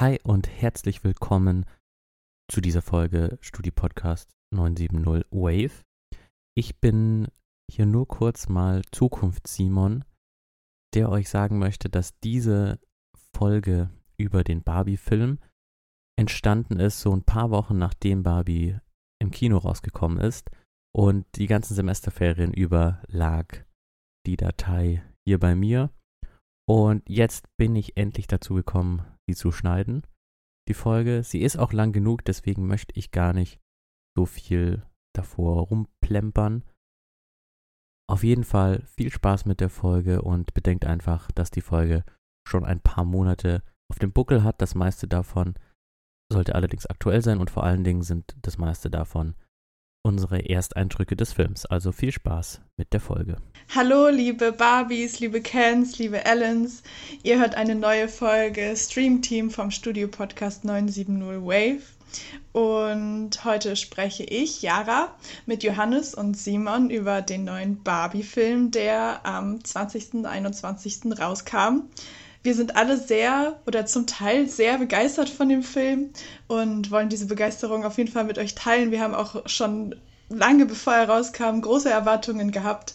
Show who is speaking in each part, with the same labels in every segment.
Speaker 1: Hi und herzlich willkommen zu dieser Folge Studi Podcast 970 Wave. Ich bin hier nur kurz mal Zukunft Simon, der euch sagen möchte, dass diese Folge über den Barbie-Film entstanden ist, so ein paar Wochen nachdem Barbie im Kino rausgekommen ist und die ganzen Semesterferien über lag die Datei hier bei mir. Und jetzt bin ich endlich dazu gekommen, sie zu schneiden, die Folge. Sie ist auch lang genug, deswegen möchte ich gar nicht so viel davor rumplempern. Auf jeden Fall viel Spaß mit der Folge und bedenkt einfach, dass die Folge schon ein paar Monate auf dem Buckel hat. Das meiste davon sollte allerdings aktuell sein und vor allen Dingen sind das meiste davon unsere Ersteindrücke des Films. Also viel Spaß mit der Folge.
Speaker 2: Hallo, liebe Barbies, liebe Kens, liebe Ellens. Ihr hört eine neue Folge Stream Team vom Studio Podcast 970 Wave. Und heute spreche ich, Jara, mit Johannes und Simon über den neuen Barbie-Film, der am 20. und 21. rauskam. Wir sind alle sehr oder zum Teil sehr begeistert von dem Film und wollen diese Begeisterung auf jeden Fall mit euch teilen. Wir haben auch schon lange bevor er rauskam große Erwartungen gehabt.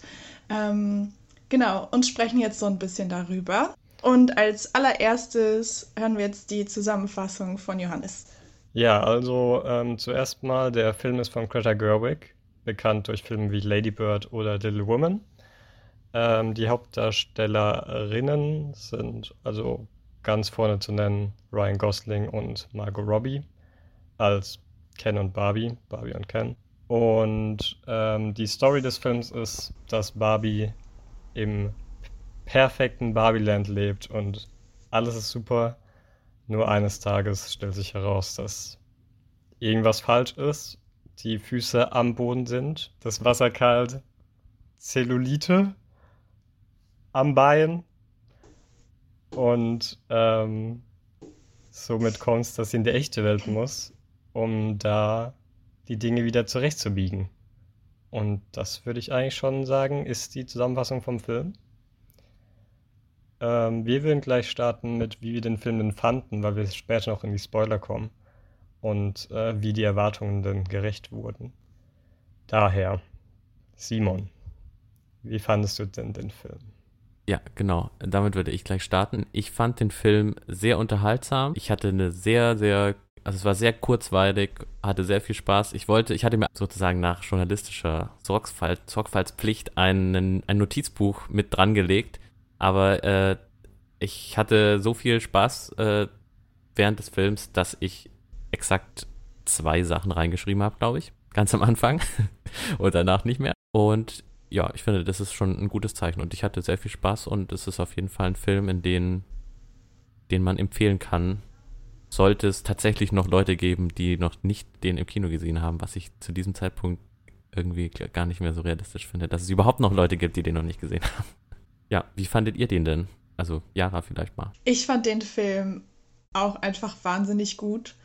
Speaker 2: Ähm, genau, und sprechen jetzt so ein bisschen darüber. Und als allererstes hören wir jetzt die Zusammenfassung von Johannes.
Speaker 3: Ja, also ähm, zuerst mal, der Film ist von Greta Gerwig, bekannt durch Filme wie Lady Bird oder Little Woman. Ähm, die Hauptdarstellerinnen sind also ganz vorne zu nennen Ryan Gosling und Margot Robbie als Ken und Barbie, Barbie und Ken. Und ähm, die Story des Films ist, dass Barbie im perfekten Barbieland lebt und alles ist super. Nur eines Tages stellt sich heraus, dass irgendwas falsch ist. Die Füße am Boden sind, das Wasser kalt, Zellulite am Bein. Und ähm, somit kommt es, dass sie in die echte Welt muss, um da die Dinge wieder zurechtzubiegen. Und das würde ich eigentlich schon sagen, ist die Zusammenfassung vom Film. Ähm, wir würden gleich starten mit, wie wir den Film denn fanden, weil wir später noch in die Spoiler kommen. Und äh, wie die Erwartungen denn gerecht wurden. Daher, Simon, wie fandest du denn den Film?
Speaker 1: Ja, genau. Damit würde ich gleich starten. Ich fand den Film sehr unterhaltsam. Ich hatte eine sehr, sehr, also es war sehr kurzweilig, hatte sehr viel Spaß. Ich wollte, ich hatte mir sozusagen nach journalistischer Sorgfalt, Sorgfaltspflicht einen, ein Notizbuch mit dran gelegt. Aber äh, ich hatte so viel Spaß äh, während des Films, dass ich exakt zwei Sachen reingeschrieben habe, glaube ich. Ganz am Anfang und danach nicht mehr. Und ja, ich finde, das ist schon ein gutes Zeichen und ich hatte sehr viel Spaß und es ist auf jeden Fall ein Film, in den, den man empfehlen kann. Sollte es tatsächlich noch Leute geben, die noch nicht den im Kino gesehen haben, was ich zu diesem Zeitpunkt irgendwie gar nicht mehr so realistisch finde, dass es überhaupt noch Leute gibt, die den noch nicht gesehen haben. Ja, wie fandet ihr den denn? Also Yara vielleicht mal.
Speaker 2: Ich fand den Film auch einfach wahnsinnig gut.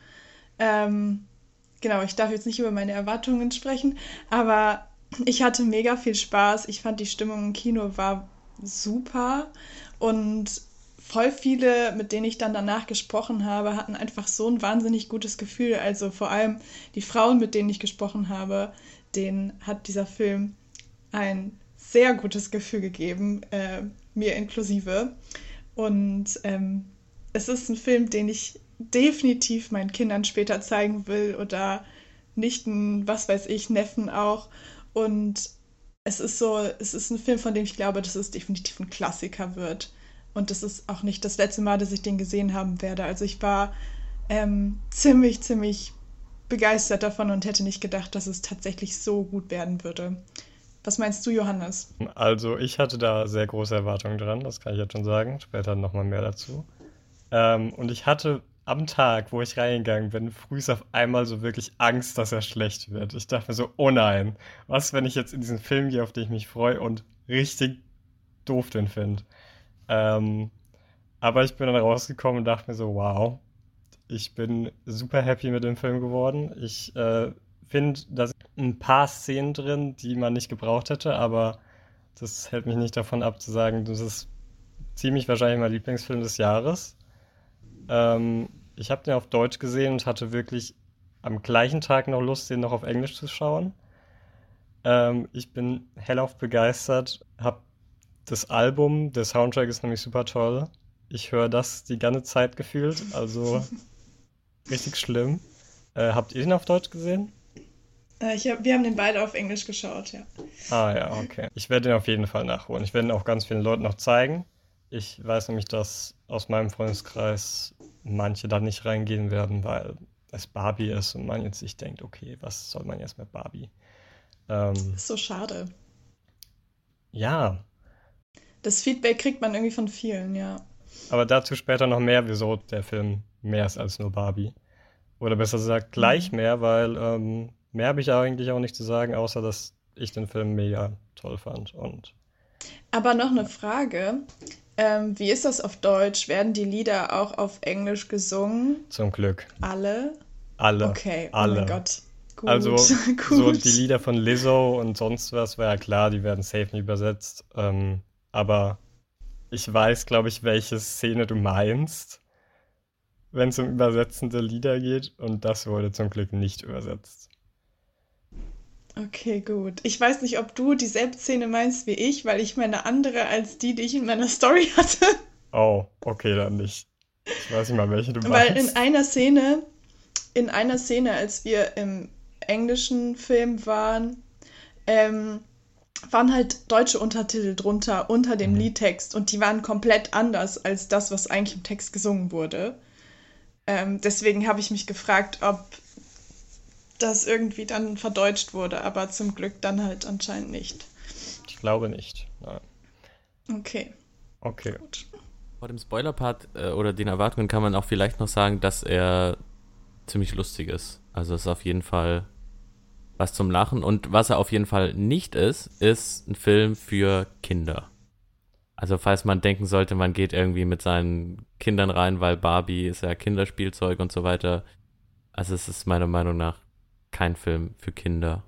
Speaker 2: Ähm, genau, ich darf jetzt nicht über meine Erwartungen sprechen, aber ich hatte mega viel Spaß. Ich fand die Stimmung im Kino war super und voll viele, mit denen ich dann danach gesprochen habe, hatten einfach so ein wahnsinnig gutes Gefühl. Also vor allem die Frauen, mit denen ich gesprochen habe, denen hat dieser Film ein sehr gutes Gefühl gegeben, äh, mir inklusive. Und ähm, es ist ein Film, den ich definitiv meinen Kindern später zeigen will oder Nichten, was weiß ich, Neffen auch. Und es ist so, es ist ein Film, von dem ich glaube, dass es definitiv ein Klassiker wird. Und das ist auch nicht das letzte Mal, dass ich den gesehen haben werde. Also ich war ähm, ziemlich, ziemlich begeistert davon und hätte nicht gedacht, dass es tatsächlich so gut werden würde. Was meinst du, Johannes?
Speaker 3: Also ich hatte da sehr große Erwartungen dran, das kann ich jetzt schon sagen. Später nochmal mehr dazu. Ähm, und ich hatte am Tag, wo ich reingegangen bin, frühs auf einmal so wirklich Angst, dass er schlecht wird. Ich dachte mir so, oh nein, was, wenn ich jetzt in diesen Film gehe, auf den ich mich freue und richtig doof den finde. Ähm, aber ich bin dann rausgekommen und dachte mir so, wow, ich bin super happy mit dem Film geworden. Ich äh, finde, da sind ein paar Szenen drin, die man nicht gebraucht hätte, aber das hält mich nicht davon ab zu sagen, das ist ziemlich wahrscheinlich mein Lieblingsfilm des Jahres. Ähm, ich habe den auf Deutsch gesehen und hatte wirklich am gleichen Tag noch Lust, den noch auf Englisch zu schauen. Ähm, ich bin hellauf begeistert, habe das Album, der Soundtrack ist nämlich super toll. Ich höre das die ganze Zeit gefühlt, also richtig schlimm. Äh, habt ihr den auf Deutsch gesehen?
Speaker 2: Äh, hab, wir haben den beide auf Englisch geschaut, ja.
Speaker 3: Ah ja, okay. Ich werde den auf jeden Fall nachholen. Ich werde ihn auch ganz vielen Leuten noch zeigen. Ich weiß nämlich, dass aus meinem Freundeskreis manche da nicht reingehen werden, weil es Barbie ist und man jetzt sich denkt, okay, was soll man jetzt mit Barbie?
Speaker 2: Ähm, das ist so schade.
Speaker 3: Ja.
Speaker 2: Das Feedback kriegt man irgendwie von vielen, ja.
Speaker 3: Aber dazu später noch mehr, wieso der Film mehr ist als nur Barbie. Oder besser gesagt, gleich mhm. mehr, weil ähm, mehr habe ich eigentlich auch nicht zu sagen, außer dass ich den Film mega toll fand. Und
Speaker 2: Aber noch eine Frage. Ähm, wie ist das auf Deutsch? Werden die Lieder auch auf Englisch gesungen?
Speaker 3: Zum Glück.
Speaker 2: Alle?
Speaker 3: Alle.
Speaker 2: Okay,
Speaker 3: alle.
Speaker 2: oh mein Gott.
Speaker 3: Gut, also gut. so die Lieder von Lizzo und sonst was war ja klar, die werden safe nicht übersetzt. Ähm, aber ich weiß, glaube ich, welche Szene du meinst, wenn es um übersetzende Lieder geht. Und das wurde zum Glück nicht übersetzt.
Speaker 2: Okay, gut. Ich weiß nicht, ob du dieselbe Szene meinst wie ich, weil ich meine andere als die, die ich in meiner Story hatte.
Speaker 3: Oh, okay, dann nicht. Ich weiß nicht mal, welche du
Speaker 2: meinst. Weil in einer Szene, in einer Szene, als wir im englischen Film waren, ähm, waren halt deutsche Untertitel drunter, unter dem mhm. Liedtext und die waren komplett anders als das, was eigentlich im Text gesungen wurde. Ähm, deswegen habe ich mich gefragt, ob das irgendwie dann verdeutscht wurde, aber zum Glück dann halt anscheinend nicht.
Speaker 3: Ich glaube nicht. Nein.
Speaker 2: Okay.
Speaker 3: Okay. Gut.
Speaker 1: Vor dem Spoiler-Part äh, oder den Erwartungen kann man auch vielleicht noch sagen, dass er ziemlich lustig ist. Also es ist auf jeden Fall was zum Lachen. Und was er auf jeden Fall nicht ist, ist ein Film für Kinder. Also falls man denken sollte, man geht irgendwie mit seinen Kindern rein, weil Barbie ist ja Kinderspielzeug und so weiter. Also es ist meiner Meinung nach kein Film für Kinder.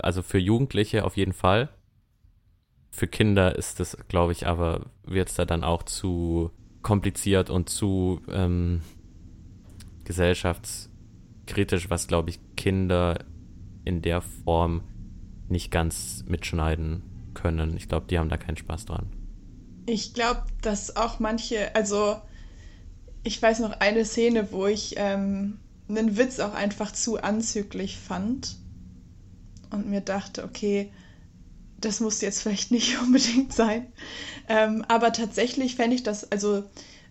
Speaker 1: Also für Jugendliche auf jeden Fall. Für Kinder ist das, glaube ich, aber wird es da dann auch zu kompliziert und zu ähm, gesellschaftskritisch, was, glaube ich, Kinder in der Form nicht ganz mitschneiden können. Ich glaube, die haben da keinen Spaß dran.
Speaker 2: Ich glaube, dass auch manche, also ich weiß noch eine Szene, wo ich ähm, einen Witz auch einfach zu anzüglich fand und mir dachte, okay, das muss jetzt vielleicht nicht unbedingt sein. Ähm, aber tatsächlich fände ich das, also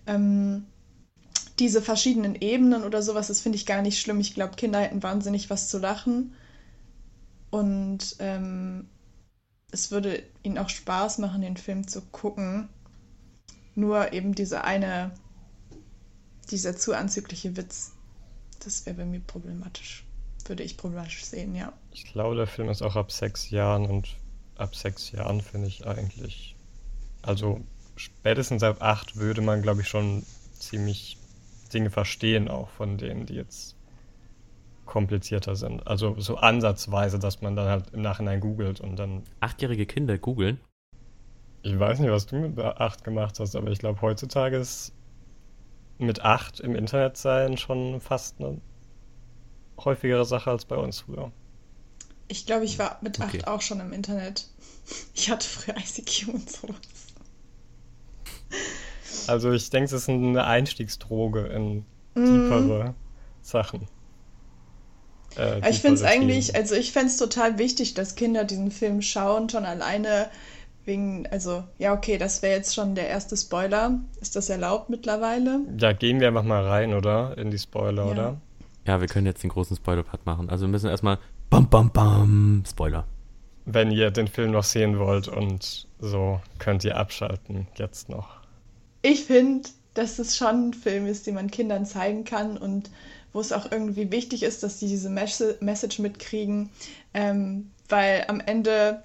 Speaker 2: ähm, diese verschiedenen Ebenen oder sowas, das finde ich gar nicht schlimm. Ich glaube, Kinder hätten wahnsinnig was zu lachen. Und ähm, es würde ihnen auch Spaß machen, den Film zu gucken. Nur eben diese eine, dieser zu anzügliche Witz, das wäre bei mir problematisch. Würde ich problematisch sehen, ja.
Speaker 3: Ich glaube, der Film ist auch ab sechs Jahren und ab sechs Jahren finde ich eigentlich. Also spätestens ab acht würde man, glaube ich, schon ziemlich Dinge verstehen, auch von denen, die jetzt komplizierter sind. Also so ansatzweise, dass man dann halt im Nachhinein googelt und dann.
Speaker 1: Achtjährige Kinder googeln?
Speaker 3: Ich weiß nicht, was du mit acht gemacht hast, aber ich glaube, heutzutage ist mit acht im Internet sein schon fast eine häufigere Sache als bei uns früher.
Speaker 2: Ich glaube, ich war mit okay. acht auch schon im Internet. Ich hatte früher ICQ und sowas.
Speaker 3: Also ich denke, es ist eine Einstiegsdroge in tiefere mm. Sachen.
Speaker 2: Äh, ich finde es eigentlich, also ich fände es total wichtig, dass Kinder diesen Film schauen, schon alleine wegen, also ja, okay, das wäre jetzt schon der erste Spoiler. Ist das erlaubt mittlerweile?
Speaker 3: Ja, gehen wir einfach mal rein, oder? In die Spoiler,
Speaker 2: ja.
Speaker 3: oder?
Speaker 1: Ja, wir können jetzt den großen Spoiler-Part machen. Also wir müssen erstmal bam, bam, bam, Spoiler.
Speaker 3: Wenn ihr den Film noch sehen wollt und so, könnt ihr abschalten, jetzt noch.
Speaker 2: Ich finde, dass es schon ein Film ist, den man Kindern zeigen kann und wo es auch irgendwie wichtig ist, dass die diese Message mitkriegen, ähm, weil am Ende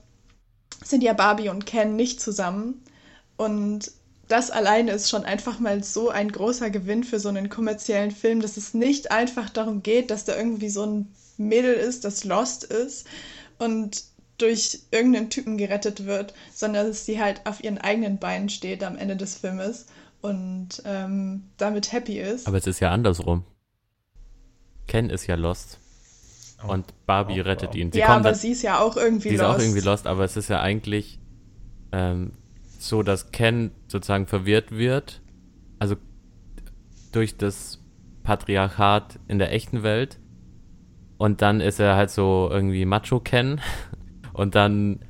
Speaker 2: sind ja Barbie und Ken nicht zusammen und das alleine ist schon einfach mal so ein großer Gewinn für so einen kommerziellen Film, dass es nicht einfach darum geht, dass da irgendwie so ein Mädel ist, das lost ist und durch irgendeinen Typen gerettet wird, sondern dass sie halt auf ihren eigenen Beinen steht am Ende des Filmes und ähm, damit happy ist.
Speaker 1: Aber es ist ja andersrum. Ken ist ja lost. Oh. Und Barbie oh, rettet ihn.
Speaker 2: Sie ja, aber dann, sie ist ja auch irgendwie
Speaker 1: sie lost. Sie ist auch irgendwie lost, aber es ist ja eigentlich ähm, so, dass Ken sozusagen verwirrt wird. Also durch das Patriarchat in der echten Welt. Und dann ist er halt so irgendwie Macho-Ken. Und dann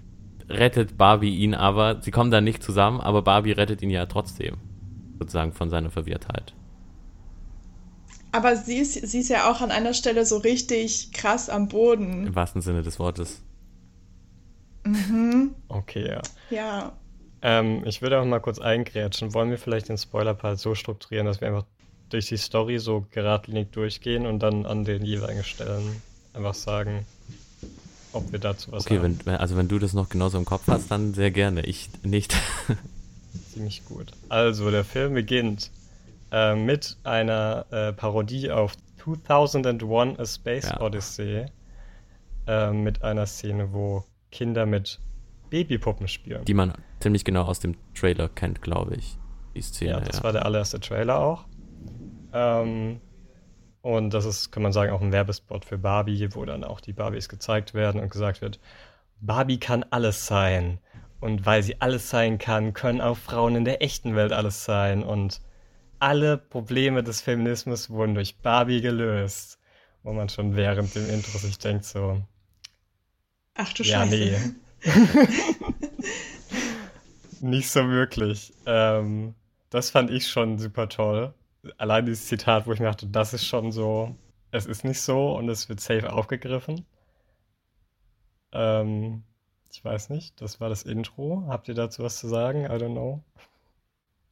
Speaker 1: rettet Barbie ihn aber. Sie kommen dann nicht zusammen, aber Barbie rettet ihn ja trotzdem. Sozusagen von seiner Verwirrtheit.
Speaker 2: Aber sie ist, sie ist ja auch an einer Stelle so richtig krass am Boden.
Speaker 1: Im wahrsten Sinne des Wortes.
Speaker 2: Mhm.
Speaker 3: Okay, ja.
Speaker 2: Ja.
Speaker 3: Ähm, ich würde auch mal kurz eingrätschen. Wollen wir vielleicht den Spoiler-Part so strukturieren, dass wir einfach durch die Story so geradlinig durchgehen und dann an den jeweiligen Stellen einfach sagen, ob wir dazu was
Speaker 1: okay,
Speaker 3: haben.
Speaker 1: Okay, also wenn du das noch genauso im Kopf hast, dann sehr gerne. Ich nicht.
Speaker 3: Ziemlich gut. Also, der Film beginnt äh, mit einer äh, Parodie auf 2001 A Space ja. Odyssey. Äh, mit einer Szene, wo Kinder mit Babypuppen spielen.
Speaker 1: Die man ziemlich genau aus dem Trailer kennt, glaube ich. Die Szene.
Speaker 3: Ja, das ja. war der allererste Trailer auch. Ähm, und das ist, kann man sagen, auch ein Werbespot für Barbie, wo dann auch die Barbies gezeigt werden und gesagt wird, Barbie kann alles sein. Und weil sie alles sein kann, können auch Frauen in der echten Welt alles sein. Und alle Probleme des Feminismus wurden durch Barbie gelöst. Wo man schon während dem Intro sich denkt so,
Speaker 2: Ach du ja, Scheiße. Nee.
Speaker 3: Nicht so wirklich. Ähm, das fand ich schon super toll. Allein dieses Zitat, wo ich mir dachte, das ist schon so, es ist nicht so und es wird safe aufgegriffen. Ähm, ich weiß nicht, das war das Intro. Habt ihr dazu was zu sagen? I don't know.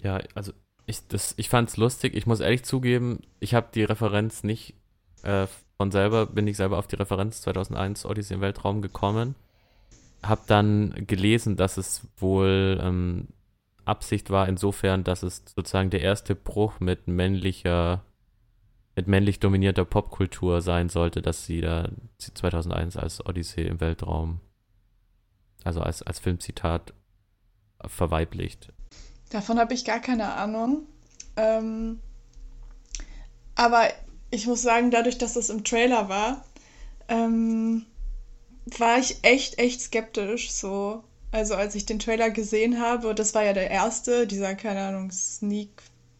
Speaker 1: Ja, also ich, ich fand es lustig. Ich muss ehrlich zugeben, ich habe die Referenz nicht äh, von selber, bin ich selber auf die Referenz 2001 Odyssey im Weltraum gekommen habe dann gelesen, dass es wohl ähm, Absicht war, insofern, dass es sozusagen der erste Bruch mit männlicher, mit männlich dominierter Popkultur sein sollte, dass sie da 2001 als Odyssee im Weltraum, also als, als Filmzitat verweiblicht.
Speaker 2: Davon habe ich gar keine Ahnung. Ähm, aber ich muss sagen, dadurch, dass das im Trailer war, ähm, war ich echt, echt skeptisch. So. Also als ich den Trailer gesehen habe, das war ja der erste, dieser, keine Ahnung, Sneak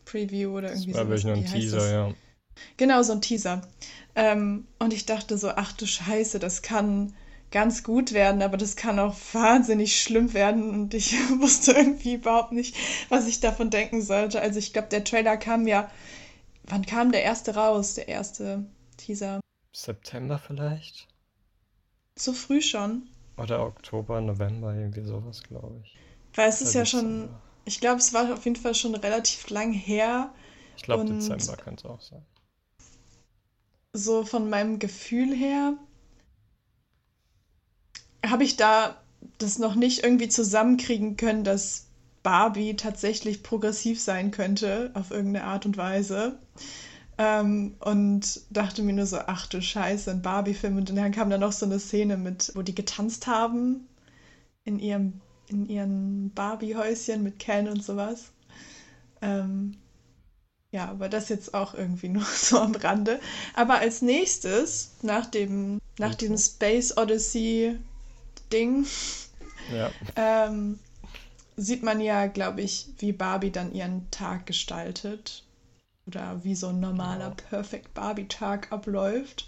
Speaker 2: Preview oder irgendwie so.
Speaker 3: War wirklich nur ein Teaser, ja.
Speaker 2: Genau, so ein Teaser. Ähm, und ich dachte so, ach du Scheiße, das kann ganz gut werden, aber das kann auch wahnsinnig schlimm werden und ich wusste irgendwie überhaupt nicht, was ich davon denken sollte. Also ich glaube, der Trailer kam ja, wann kam der erste raus, der erste Teaser?
Speaker 3: September vielleicht?
Speaker 2: So früh schon?
Speaker 3: Oder Oktober, November, irgendwie sowas, glaube ich.
Speaker 2: Weil es ist ja schon, ich glaube, es war auf jeden Fall schon relativ lang her.
Speaker 3: Ich glaube, Dezember könnte es auch sein.
Speaker 2: So von meinem Gefühl her habe ich da das noch nicht irgendwie zusammenkriegen können, dass Barbie tatsächlich progressiv sein könnte auf irgendeine Art und Weise. Ähm, und dachte mir nur so, ach du Scheiße, ein Barbie-Film. Und dann kam da noch so eine Szene mit, wo die getanzt haben in ihrem, in ihren Barbie-Häuschen mit Ken und sowas. Ähm, ja, aber das jetzt auch irgendwie nur so am Rande. Aber als nächstes, nach dem, nach diesem Space Odyssey Ding,
Speaker 3: ja.
Speaker 2: ähm, sieht man ja, glaube ich, wie Barbie dann ihren Tag gestaltet oder wie so ein normaler Perfect Barbie-Tag abläuft.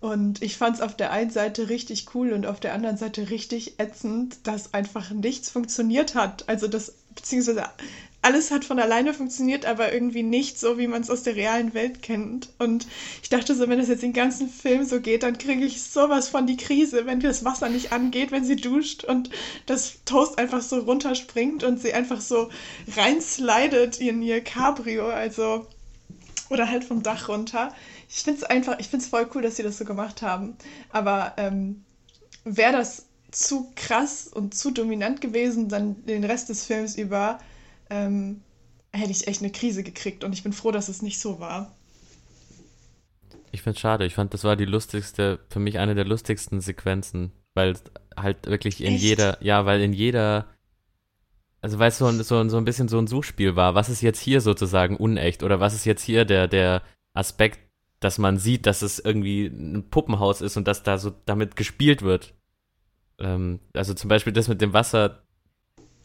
Speaker 2: Und ich fand es auf der einen Seite richtig cool und auf der anderen Seite richtig ätzend, dass einfach nichts funktioniert hat. Also das, beziehungsweise alles hat von alleine funktioniert, aber irgendwie nicht so, wie man es aus der realen Welt kennt. Und ich dachte so, wenn das jetzt den ganzen Film so geht, dann kriege ich sowas von die Krise, wenn das Wasser nicht angeht, wenn sie duscht und das Toast einfach so runterspringt und sie einfach so reinslidet in ihr Cabrio. Also oder halt vom Dach runter. Ich finde es einfach, ich finde es voll cool, dass sie das so gemacht haben. Aber ähm, wäre das zu krass und zu dominant gewesen, dann den Rest des Films über, ähm, hätte ich echt eine Krise gekriegt. Und ich bin froh, dass es nicht so war.
Speaker 1: Ich finde es schade. Ich fand, das war die lustigste, für mich eine der lustigsten Sequenzen, weil halt wirklich in Echt? jeder, ja, weil in jeder also weil es so, so, so ein bisschen so ein Suchspiel war, was ist jetzt hier sozusagen unecht oder was ist jetzt hier der, der Aspekt, dass man sieht, dass es irgendwie ein Puppenhaus ist und dass da so damit gespielt wird. Ähm, also zum Beispiel das mit dem Wasser,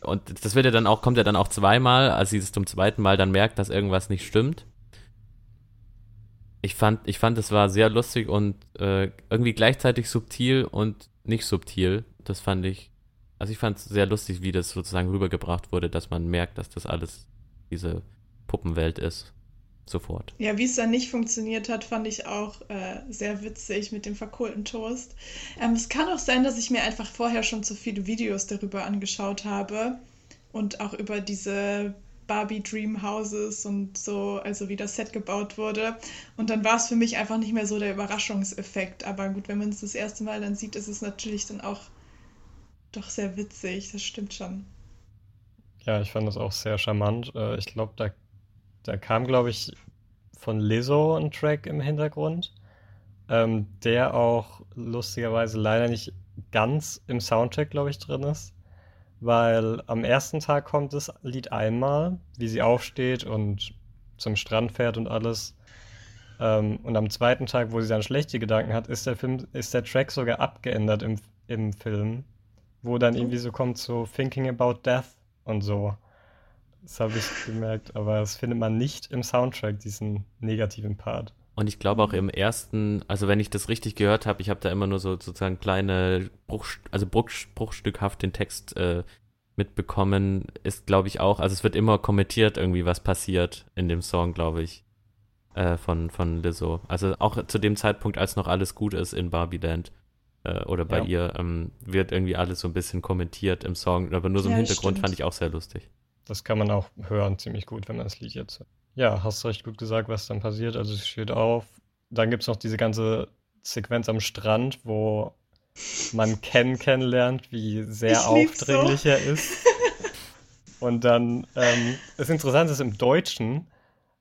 Speaker 1: und das wird ja dann auch, kommt ja dann auch zweimal, als sie es zum zweiten Mal dann merkt, dass irgendwas nicht stimmt. Ich fand, ich fand, es war sehr lustig und äh, irgendwie gleichzeitig subtil und nicht subtil. Das fand ich, also ich fand es sehr lustig, wie das sozusagen rübergebracht wurde, dass man merkt, dass das alles diese Puppenwelt ist sofort.
Speaker 2: Ja, wie es dann nicht funktioniert hat, fand ich auch äh, sehr witzig mit dem verkohlten Toast. Ähm, es kann auch sein, dass ich mir einfach vorher schon zu viele Videos darüber angeschaut habe und auch über diese Barbie Dream Houses und so, also wie das Set gebaut wurde. Und dann war es für mich einfach nicht mehr so der Überraschungseffekt. Aber gut, wenn man es das erste Mal dann sieht, ist es natürlich dann auch doch sehr witzig. Das stimmt schon.
Speaker 3: Ja, ich fand das auch sehr charmant. Äh, ich glaube, da da kam, glaube ich, von Lizzo ein Track im Hintergrund, ähm, der auch lustigerweise leider nicht ganz im Soundtrack, glaube ich, drin ist. Weil am ersten Tag kommt das Lied einmal, wie sie aufsteht und zum Strand fährt und alles. Ähm, und am zweiten Tag, wo sie dann schlechte Gedanken hat, ist der Film, ist der Track sogar abgeändert im, im Film, wo dann irgendwie so kommt so Thinking About Death und so. Das habe ich gemerkt, aber das findet man nicht im Soundtrack, diesen negativen Part.
Speaker 1: Und ich glaube auch im ersten, also wenn ich das richtig gehört habe, ich habe da immer nur so sozusagen kleine Bruch, also Bruch, bruchstückhaft den Text äh, mitbekommen, ist glaube ich auch, also es wird immer kommentiert irgendwie, was passiert in dem Song, glaube ich, äh, von, von Lizzo. Also auch zu dem Zeitpunkt, als noch alles gut ist in Barbieland äh, oder bei ja. ihr, ähm, wird irgendwie alles so ein bisschen kommentiert im Song, aber nur so im ja, Hintergrund stimmt. fand ich auch sehr lustig.
Speaker 3: Das kann man auch hören, ziemlich gut, wenn man das Lied jetzt hört. Ja, hast du recht gut gesagt, was dann passiert. Also es steht auf. Dann gibt es noch diese ganze Sequenz am Strand, wo man Ken kennenlernt, wie sehr aufdringlich so. er ist. Und dann ähm, ist interessant, dass im Deutschen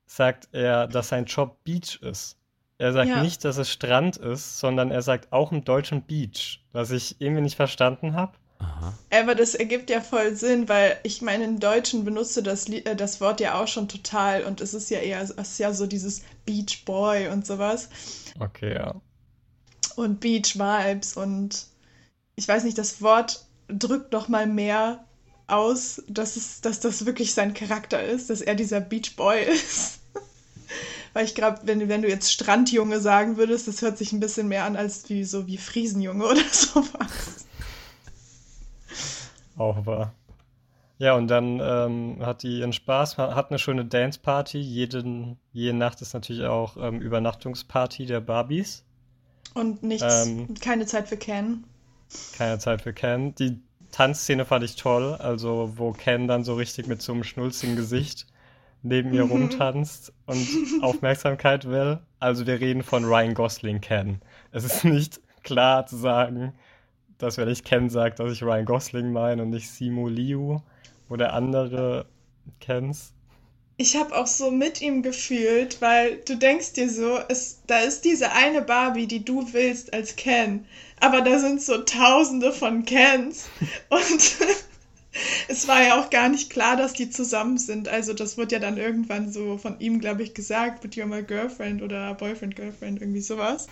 Speaker 3: sagt er, dass sein Job Beach ist. Er sagt ja. nicht, dass es Strand ist, sondern er sagt auch im Deutschen Beach, was ich irgendwie nicht verstanden habe.
Speaker 2: Aha. Aber das ergibt ja voll Sinn, weil ich meine, im Deutschen benutze das, äh, das Wort ja auch schon total und es ist ja eher es ist ja so dieses Beach Boy und sowas.
Speaker 3: Okay, ja.
Speaker 2: Und Beach Vibes und ich weiß nicht, das Wort drückt noch mal mehr aus, dass, es, dass das wirklich sein Charakter ist, dass er dieser Beach Boy ist. Weil ich glaube, wenn, wenn du jetzt Strandjunge sagen würdest, das hört sich ein bisschen mehr an als wie so wie Friesenjunge oder sowas.
Speaker 3: Auch wahr. Ja, und dann ähm, hat die ihren Spaß, hat eine schöne Dance-Party. Jeden, jede Nacht ist natürlich auch ähm, Übernachtungsparty der Barbies.
Speaker 2: Und nichts, ähm, keine Zeit für Ken.
Speaker 3: Keine Zeit für Ken. Die Tanzszene fand ich toll, also wo Ken dann so richtig mit so einem schnulzigen Gesicht neben ihr rumtanzt und Aufmerksamkeit will. Also wir reden von Ryan Gosling Ken. Es ist nicht klar zu sagen, dass wenn ich Ken sage, dass ich Ryan Gosling meine und nicht Simu Liu oder andere Kens.
Speaker 2: Ich habe auch so mit ihm gefühlt, weil du denkst dir so, es, da ist diese eine Barbie, die du willst als Ken, aber da sind so tausende von Kens und es war ja auch gar nicht klar, dass die zusammen sind. Also das wird ja dann irgendwann so von ihm, glaube ich, gesagt, mit You're my girlfriend oder Boyfriend, Girlfriend, irgendwie sowas.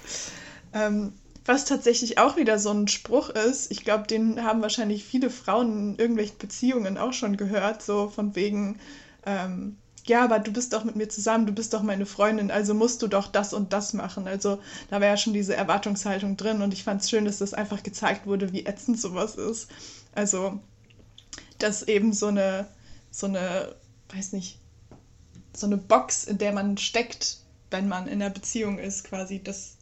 Speaker 2: Ähm, was tatsächlich auch wieder so ein Spruch ist, ich glaube, den haben wahrscheinlich viele Frauen in irgendwelchen Beziehungen auch schon gehört, so von wegen, ähm, ja, aber du bist doch mit mir zusammen, du bist doch meine Freundin, also musst du doch das und das machen. Also da war ja schon diese Erwartungshaltung drin und ich fand es schön, dass das einfach gezeigt wurde, wie ätzend sowas ist. Also, dass eben so eine, so eine, weiß nicht, so eine Box, in der man steckt, wenn man in einer Beziehung ist, quasi, dass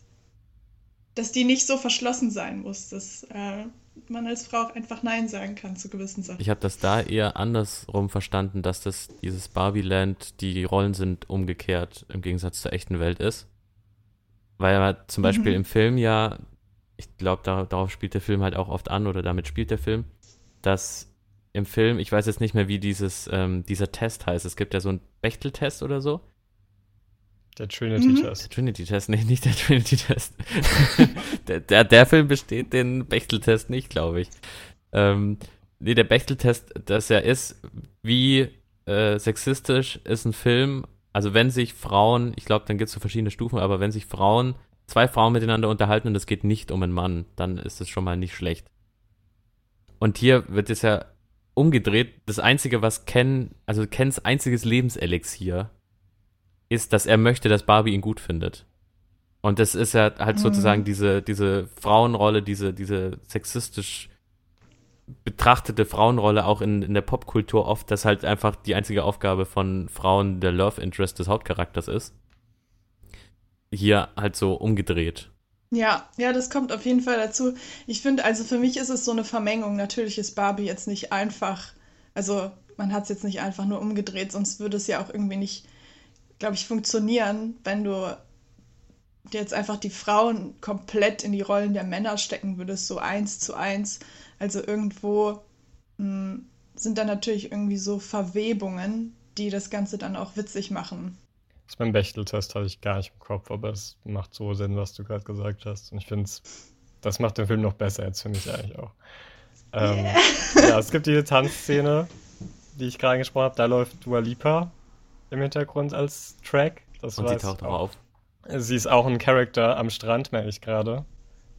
Speaker 2: dass die nicht so verschlossen sein muss, dass äh, man als Frau auch einfach Nein sagen kann zu gewissen Sachen.
Speaker 1: Ich habe das da eher andersrum verstanden, dass das dieses Barbie-Land, die Rollen sind umgekehrt im Gegensatz zur echten Welt ist. Weil ja zum Beispiel mhm. im Film ja, ich glaube, da, darauf spielt der Film halt auch oft an oder damit spielt der Film, dass im Film, ich weiß jetzt nicht mehr, wie dieses, ähm, dieser Test heißt. Es gibt ja so einen Bechteltest oder so.
Speaker 3: Der Trinity-Test.
Speaker 1: Mhm. Der Trinity-Test, nee, nicht der Trinity-Test. der, der, der, Film besteht den Bechtel-Test nicht, glaube ich. Ähm, nee, der Bechtel-Test, das ja ist, wie äh, sexistisch ist ein Film Also wenn sich Frauen, ich glaube, dann gibt es so verschiedene Stufen, aber wenn sich Frauen, zwei Frauen miteinander unterhalten und es geht nicht um einen Mann, dann ist es schon mal nicht schlecht. Und hier wird es ja umgedreht. Das Einzige, was Ken, also Kens einziges Lebenselixier ist, dass er möchte, dass Barbie ihn gut findet. Und das ist ja halt mhm. sozusagen diese, diese Frauenrolle, diese, diese sexistisch betrachtete Frauenrolle auch in, in der Popkultur oft, dass halt einfach die einzige Aufgabe von Frauen der Love Interest des Hauptcharakters ist. Hier halt so umgedreht.
Speaker 2: Ja, ja, das kommt auf jeden Fall dazu. Ich finde, also für mich ist es so eine Vermengung. Natürlich ist Barbie jetzt nicht einfach, also man hat es jetzt nicht einfach nur umgedreht, sonst würde es ja auch irgendwie nicht, glaube ich, funktionieren, wenn du jetzt einfach die Frauen komplett in die Rollen der Männer stecken würdest, so eins zu eins. Also irgendwo mh, hm, sind da natürlich irgendwie so Verwebungen, die das Ganze dann auch witzig machen.
Speaker 3: Das beim Bechteltest hatte ich gar nicht im Kopf, aber es macht so Sinn, was du gerade gesagt hast. Und ich finde, das macht den Film noch besser jetzt für mich eigentlich auch. Ähm, yeah. ja, es gibt diese Tanzszene, die ich gerade angesprochen habe. Da läuft Dua Lipa im Hintergrund als Track.
Speaker 1: Das Und sie taucht auch auf.
Speaker 3: Sie ist auch ein Charakter am Strand, merke ich gerade.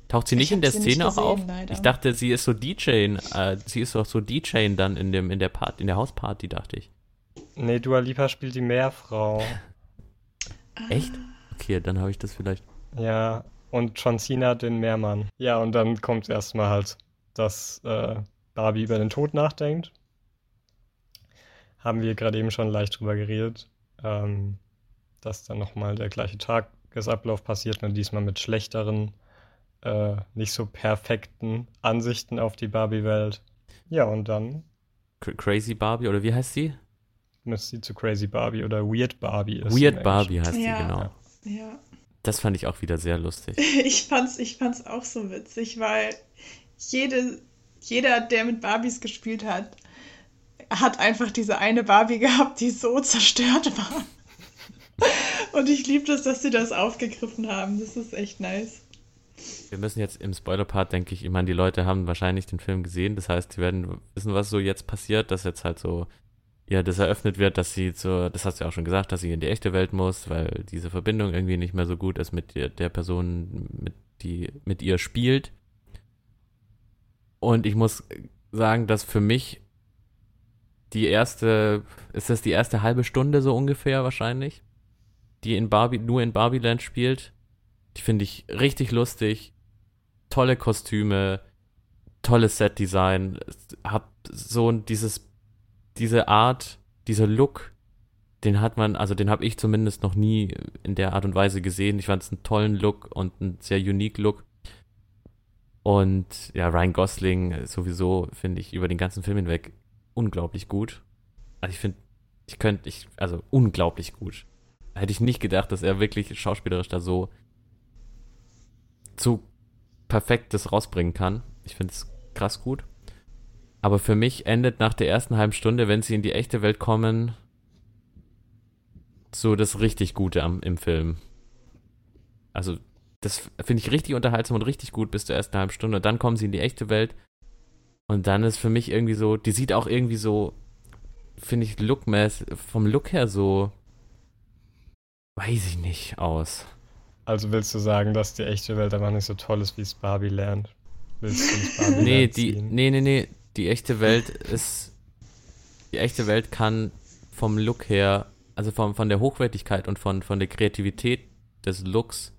Speaker 1: Taucht sie nicht ich in der Szene auch auf? Leider. Ich dachte, sie ist so DJ, äh, sie ist doch so DJ dann in dem in der Part, in der Hausparty, dachte ich.
Speaker 3: Nee, Dua Lipa spielt die Meerfrau.
Speaker 1: Echt? Okay, dann habe ich das vielleicht.
Speaker 3: Ja, und John Cena den Meermann. Ja, und dann kommt erstmal halt, dass äh, Barbie über den Tod nachdenkt. Haben wir gerade eben schon leicht drüber geredet, ähm, dass dann nochmal der gleiche Tagesablauf passiert, nur diesmal mit schlechteren äh, nicht so perfekten Ansichten auf die Barbie-Welt. Ja, und dann.
Speaker 1: Crazy Barbie, oder wie heißt sie?
Speaker 3: Müsste sie zu Crazy Barbie oder Weird Barbie
Speaker 1: ist. Weird Barbie heißt ja. sie, genau.
Speaker 2: Ja.
Speaker 1: Das fand ich auch wieder sehr lustig.
Speaker 2: ich fand's, ich fand's auch so witzig, weil jede, jeder, der mit Barbies gespielt hat, hat einfach diese eine Barbie gehabt, die so zerstört war. Und ich liebe das, dass sie das aufgegriffen haben. Das ist echt nice.
Speaker 1: Wir müssen jetzt im Spoiler-Part, denke ich, ich meine, die Leute haben wahrscheinlich den Film gesehen, das heißt, die werden wissen, was so jetzt passiert, dass jetzt halt so, ja, das eröffnet wird, dass sie so, das hast du ja auch schon gesagt, dass sie in die echte Welt muss, weil diese Verbindung irgendwie nicht mehr so gut ist mit der, der Person, mit, die mit ihr spielt. Und ich muss sagen, dass für mich die erste, ist das die erste halbe Stunde so ungefähr wahrscheinlich, die in Barbie, nur in Barbieland spielt, die finde ich richtig lustig. Tolle Kostüme, tolles Set-Design. Hab so dieses, diese Art, dieser Look, den hat man, also den habe ich zumindest noch nie in der Art und Weise gesehen. Ich fand es einen tollen Look und einen sehr unique Look. Und ja, Ryan Gosling sowieso finde ich über den ganzen Film hinweg unglaublich gut. Also ich finde, ich könnte, ich, also unglaublich gut. Hätte ich nicht gedacht, dass er wirklich schauspielerisch da so so perfekt das rausbringen kann. Ich finde es krass gut. Aber für mich endet nach der ersten halben Stunde, wenn sie in die echte Welt kommen, so das richtig Gute am, im Film. Also, das finde ich richtig unterhaltsam und richtig gut bis zur ersten halben Stunde. Und dann kommen sie in die echte Welt. Und dann ist für mich irgendwie so, die sieht auch irgendwie so, finde ich, lookmäßig, vom Look her so, weiß ich nicht, aus.
Speaker 3: Also willst du sagen, dass die echte Welt einfach nicht so toll ist, wie es Barbie lernt? Willst du nicht Barbie
Speaker 1: nee, die, nee, nee, nee. Die echte Welt ist. Die echte Welt kann vom Look her, also vom, von der Hochwertigkeit und von, von der Kreativität des Looks,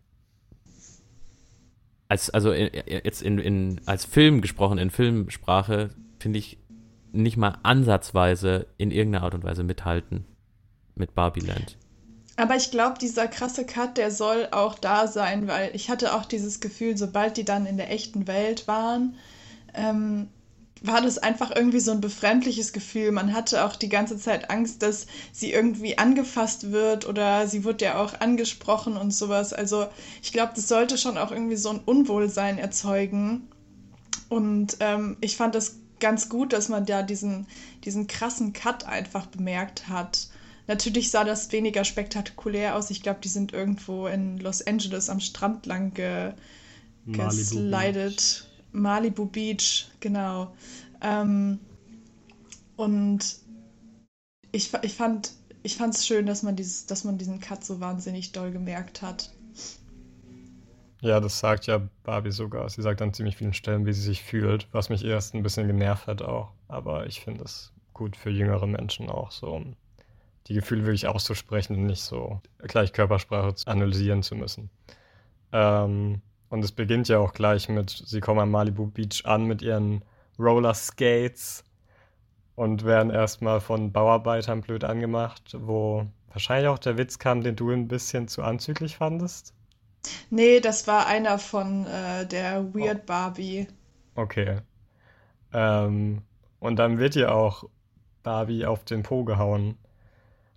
Speaker 1: als, also in, jetzt in, in, als Film gesprochen, in Filmsprache, finde ich nicht mal ansatzweise in irgendeiner Art und Weise mithalten mit Barbie Land.
Speaker 2: Aber ich glaube, dieser krasse Cut, der soll auch da sein, weil ich hatte auch dieses Gefühl, sobald die dann in der echten Welt waren, ähm, war das einfach irgendwie so ein befremdliches Gefühl. Man hatte auch die ganze Zeit Angst, dass sie irgendwie angefasst wird oder sie wurde ja auch angesprochen und sowas. Also ich glaube, das sollte schon auch irgendwie so ein Unwohlsein erzeugen. Und ähm, ich fand das ganz gut, dass man da diesen, diesen krassen Cut einfach bemerkt hat. Natürlich sah das weniger spektakulär aus. Ich glaube, die sind irgendwo in Los Angeles am Strand lang ge Malibu geslidet. Malibu Beach, genau. Ähm, und ich, ich fand ich schön, dass man, dieses, dass man diesen Cut so wahnsinnig doll gemerkt hat.
Speaker 3: Ja, das sagt ja Barbie sogar. Sie sagt an ziemlich vielen Stellen, wie sie sich fühlt, was mich erst ein bisschen genervt hat auch. Aber ich finde es gut für jüngere Menschen auch so, um die Gefühle wirklich auszusprechen und nicht so gleich Körpersprache analysieren zu müssen. Ähm, und es beginnt ja auch gleich mit, sie kommen am Malibu Beach an mit ihren Roller Skates und werden erstmal von Bauarbeitern blöd angemacht, wo wahrscheinlich auch der Witz kam, den du ein bisschen zu anzüglich fandest.
Speaker 2: Nee, das war einer von äh, der Weird oh. Barbie.
Speaker 3: Okay. Ähm, und dann wird ja auch Barbie auf den Po gehauen,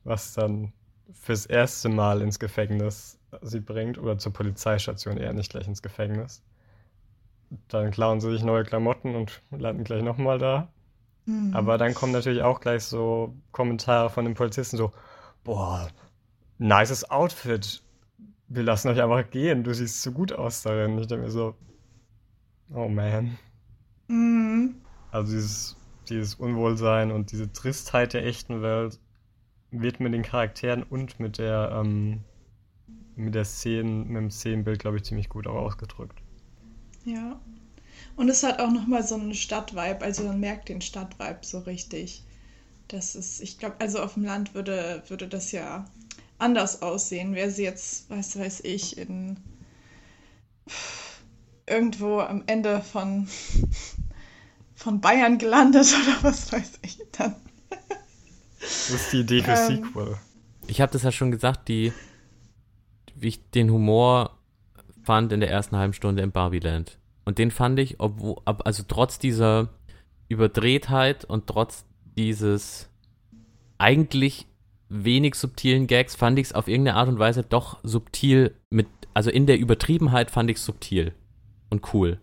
Speaker 3: was dann fürs erste Mal ins Gefängnis sie bringt oder zur Polizeistation eher nicht gleich ins Gefängnis. Dann klauen sie sich neue Klamotten und landen gleich nochmal da. Mhm. Aber dann kommen natürlich auch gleich so Kommentare von den Polizisten so, boah, nices Outfit wir lassen euch einfach gehen. Du siehst so gut aus darin. Ich denke mir so, oh man. Mhm. Also dieses, dieses Unwohlsein und diese Tristheit der echten Welt wird mit den Charakteren und mit der, ähm, mit der Szene, mit dem Szenenbild, glaube ich, ziemlich gut auch ausgedrückt.
Speaker 2: Ja. Und es hat auch nochmal so einen Stadtvibe, also man merkt den Stadtvibe so richtig. Das ist, ich glaube, also auf dem Land würde, würde das ja anders aussehen. Wäre sie jetzt, was weiß ich, in irgendwo am Ende von, von Bayern gelandet oder was weiß ich dann.
Speaker 3: Das ist die Idee für ähm, Sequel.
Speaker 1: Ich habe das ja schon gesagt, die, wie ich den Humor fand in der ersten halben Stunde im Barbieland. Und den fand ich, obwohl, also trotz dieser Überdrehtheit und trotz dieses eigentlich wenig subtilen Gags fand ich es auf irgendeine Art und Weise doch subtil mit, also in der Übertriebenheit fand ich es subtil und cool.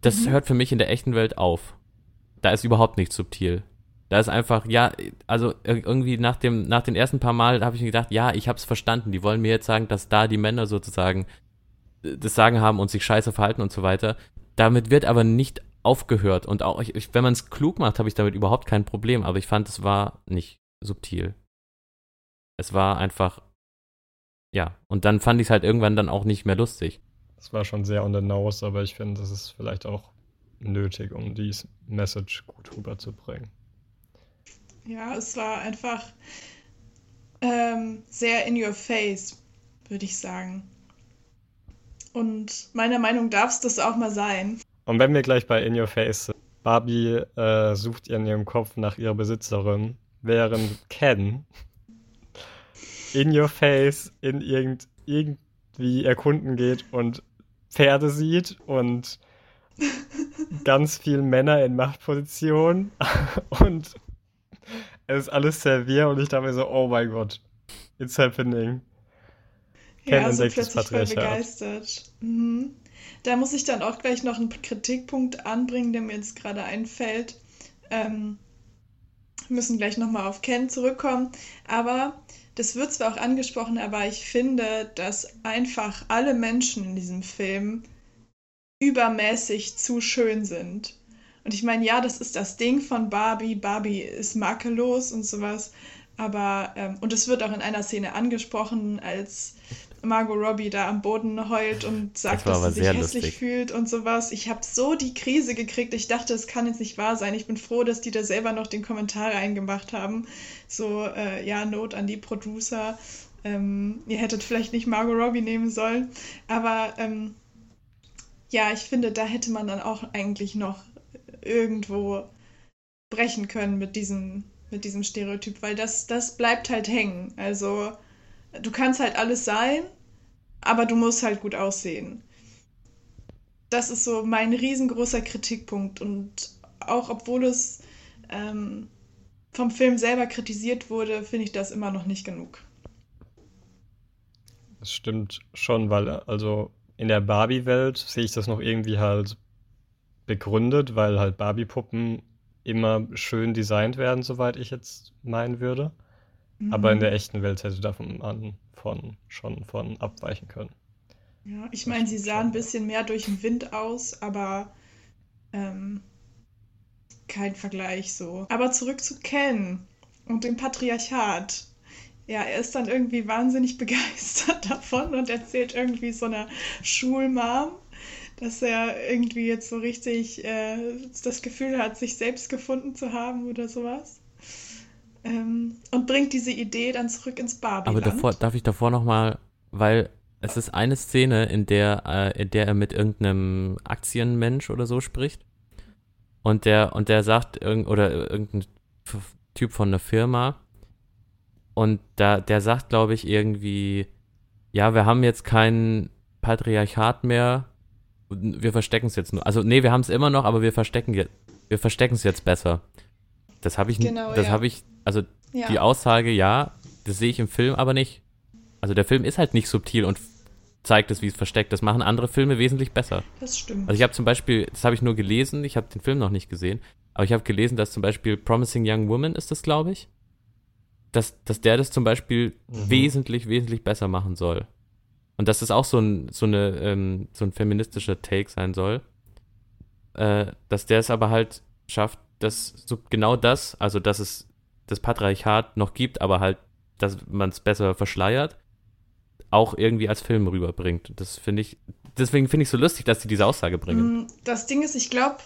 Speaker 1: Das mhm. hört für mich in der echten Welt auf. Da ist überhaupt nichts subtil. Da ist einfach, ja, also irgendwie nach dem, nach den ersten paar Mal habe ich mir gedacht, ja, ich habe es verstanden. Die wollen mir jetzt sagen, dass da die Männer sozusagen äh, das Sagen haben und sich scheiße verhalten und so weiter. Damit wird aber nicht aufgehört. Und auch, ich, wenn man es klug macht, habe ich damit überhaupt kein Problem. Aber ich fand, es war nicht subtil. Es war einfach, ja, und dann fand ich es halt irgendwann dann auch nicht mehr lustig.
Speaker 3: Es war schon sehr on the nose, aber ich finde, das ist vielleicht auch nötig, um dieses Message gut rüberzubringen.
Speaker 2: Ja, es war einfach ähm, sehr in your face, würde ich sagen. Und meiner Meinung darf es das auch mal sein.
Speaker 3: Und wenn wir gleich bei In Your Face sind, Barbie äh, sucht in ihrem Kopf nach ihrer Besitzerin während Ken in your face in irgend, irgendwie erkunden geht und Pferde sieht und ganz viele Männer in Machtposition und es ist alles serviert und ich dachte mir so, oh mein Gott, it's happening.
Speaker 2: Ken ja, also plötzlich voll begeistert. Mhm. Da muss ich dann auch gleich noch einen Kritikpunkt anbringen, der mir jetzt gerade einfällt. Ähm, müssen gleich nochmal auf Ken zurückkommen. Aber das wird zwar auch angesprochen, aber ich finde, dass einfach alle Menschen in diesem Film übermäßig zu schön sind. Und ich meine, ja, das ist das Ding von Barbie. Barbie ist makellos und sowas. Aber, ähm, und es wird auch in einer Szene angesprochen, als Margot Robbie da am Boden heult und sagt, das dass sie sich hässlich lustig. fühlt und sowas. Ich habe so die Krise gekriegt. Ich dachte, es kann jetzt nicht wahr sein. Ich bin froh, dass die da selber noch den Kommentar reingemacht haben. So, äh, ja, Not an die Producer. Ähm, ihr hättet vielleicht nicht Margot Robbie nehmen sollen. Aber ähm, ja, ich finde, da hätte man dann auch eigentlich noch irgendwo brechen können mit diesem, mit diesem Stereotyp, weil das, das bleibt halt hängen. Also du kannst halt alles sein, aber du musst halt gut aussehen. Das ist so mein riesengroßer Kritikpunkt. Und auch obwohl es ähm, vom Film selber kritisiert wurde, finde ich das immer noch nicht genug.
Speaker 3: Das stimmt schon, weil also in der Barbie-Welt sehe ich das noch irgendwie halt begründet, weil halt Barbie-Puppen immer schön designt werden, soweit ich jetzt meinen würde. Mhm. Aber in der echten Welt hätte davon an, von, schon von abweichen können.
Speaker 2: Ja, ich meine, sie sah ein bisschen mehr durch den Wind aus, aber ähm, kein Vergleich so. Aber zurück zu Ken und dem Patriarchat. Ja, er ist dann irgendwie wahnsinnig begeistert davon und erzählt irgendwie so einer Schulmam, dass er irgendwie jetzt so richtig äh, das Gefühl hat, sich selbst gefunden zu haben oder sowas. Ähm, und bringt diese Idee dann zurück ins Barbie.
Speaker 1: Aber davor, darf ich davor nochmal, weil es ist eine Szene, in der, äh, in der er mit irgendeinem Aktienmensch oder so spricht. Und der, und der sagt, irgend, oder irgendein Typ von einer Firma. Und da, der sagt, glaube ich, irgendwie, ja, wir haben jetzt kein Patriarchat mehr. Wir verstecken es jetzt nur. Also, nee, wir haben es immer noch, aber wir verstecken jetzt, wir verstecken es jetzt besser. Das habe ich, genau, das ja. habe ich, also ja. die Aussage, ja, das sehe ich im Film aber nicht. Also der Film ist halt nicht subtil und zeigt es, wie es versteckt. Das machen andere Filme wesentlich besser.
Speaker 2: Das stimmt.
Speaker 1: Also ich habe zum Beispiel, das habe ich nur gelesen, ich habe den Film noch nicht gesehen, aber ich habe gelesen, dass zum Beispiel Promising Young Woman ist das, glaube ich, dass, dass der das zum Beispiel mhm. wesentlich, wesentlich besser machen soll. Und dass das auch so ein, so eine, ähm, so ein feministischer Take sein soll. Äh, dass der es aber halt schafft, dass so genau das, also dass es das Patriarchat noch gibt, aber halt, dass man es besser verschleiert auch irgendwie als Film rüberbringt. Das finde ich, deswegen finde ich so lustig, dass sie diese Aussage bringen.
Speaker 2: Mm, das Ding ist, ich glaube,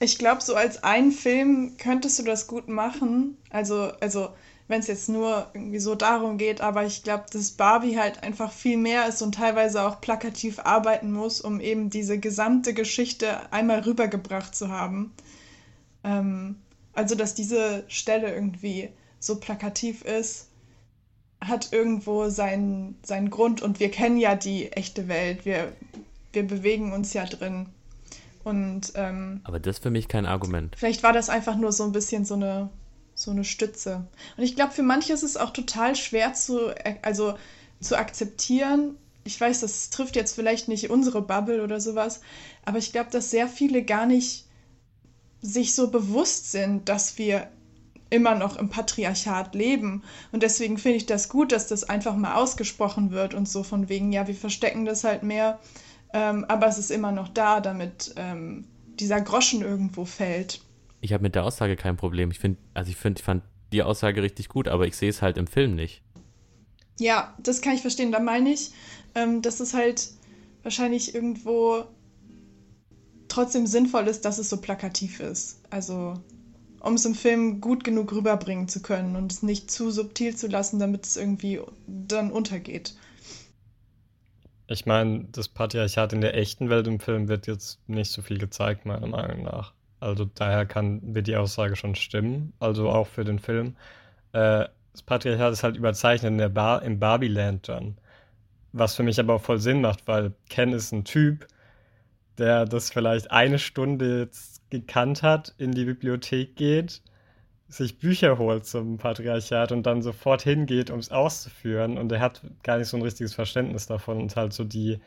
Speaker 2: ich glaube, so als ein Film könntest du das gut machen. Also, also wenn es jetzt nur irgendwie so darum geht, aber ich glaube, dass Barbie halt einfach viel mehr ist und teilweise auch plakativ arbeiten muss, um eben diese gesamte Geschichte einmal rübergebracht zu haben. Ähm, also, dass diese Stelle irgendwie so plakativ ist hat irgendwo seinen, seinen Grund und wir kennen ja die echte Welt. Wir, wir bewegen uns ja drin. Und, ähm,
Speaker 1: Aber das ist für mich kein Argument.
Speaker 2: Vielleicht war das einfach nur so ein bisschen so eine, so eine Stütze. Und ich glaube, für manche ist es auch total schwer zu, also, zu akzeptieren. Ich weiß, das trifft jetzt vielleicht nicht unsere Bubble oder sowas, aber ich glaube, dass sehr viele gar nicht sich so bewusst sind, dass wir immer noch im Patriarchat leben. Und deswegen finde ich das gut, dass das einfach mal ausgesprochen wird und so von wegen, ja, wir verstecken das halt mehr, ähm, aber es ist immer noch da, damit ähm, dieser Groschen irgendwo fällt.
Speaker 1: Ich habe mit der Aussage kein Problem. Ich finde, also ich finde, ich fand die Aussage richtig gut, aber ich sehe es halt im Film nicht.
Speaker 2: Ja, das kann ich verstehen. Da meine ich, ähm, dass es halt wahrscheinlich irgendwo trotzdem sinnvoll ist, dass es so plakativ ist. Also um es im Film gut genug rüberbringen zu können und es nicht zu subtil zu lassen, damit es irgendwie dann untergeht.
Speaker 3: Ich meine, das Patriarchat in der echten Welt im Film wird jetzt nicht so viel gezeigt, meiner Meinung nach. Also daher kann, wird die Aussage schon stimmen, also auch für den Film. Äh, das Patriarchat ist halt überzeichnet in der Bar, im Barbie-Land dann. Was für mich aber auch voll Sinn macht, weil Ken ist ein Typ, der das vielleicht eine Stunde jetzt gekannt hat, in die Bibliothek geht, sich Bücher holt zum Patriarchat und dann sofort hingeht, um es auszuführen. Und er hat gar nicht so ein richtiges Verständnis davon und halt so die,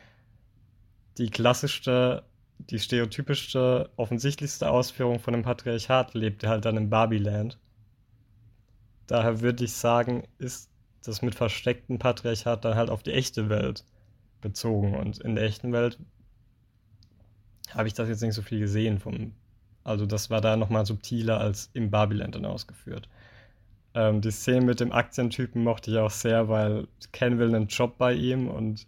Speaker 3: die klassischste, die stereotypischste, offensichtlichste Ausführung von dem Patriarchat lebt halt dann im Barbieland. Daher würde ich sagen, ist das mit verstecktem Patriarchat dann halt auf die echte Welt bezogen. Und in der echten Welt habe ich das jetzt nicht so viel gesehen vom also das war da nochmal subtiler als im Barbieland dann ausgeführt. Ähm, die Szene mit dem Aktientypen mochte ich auch sehr, weil Ken will einen Job bei ihm und,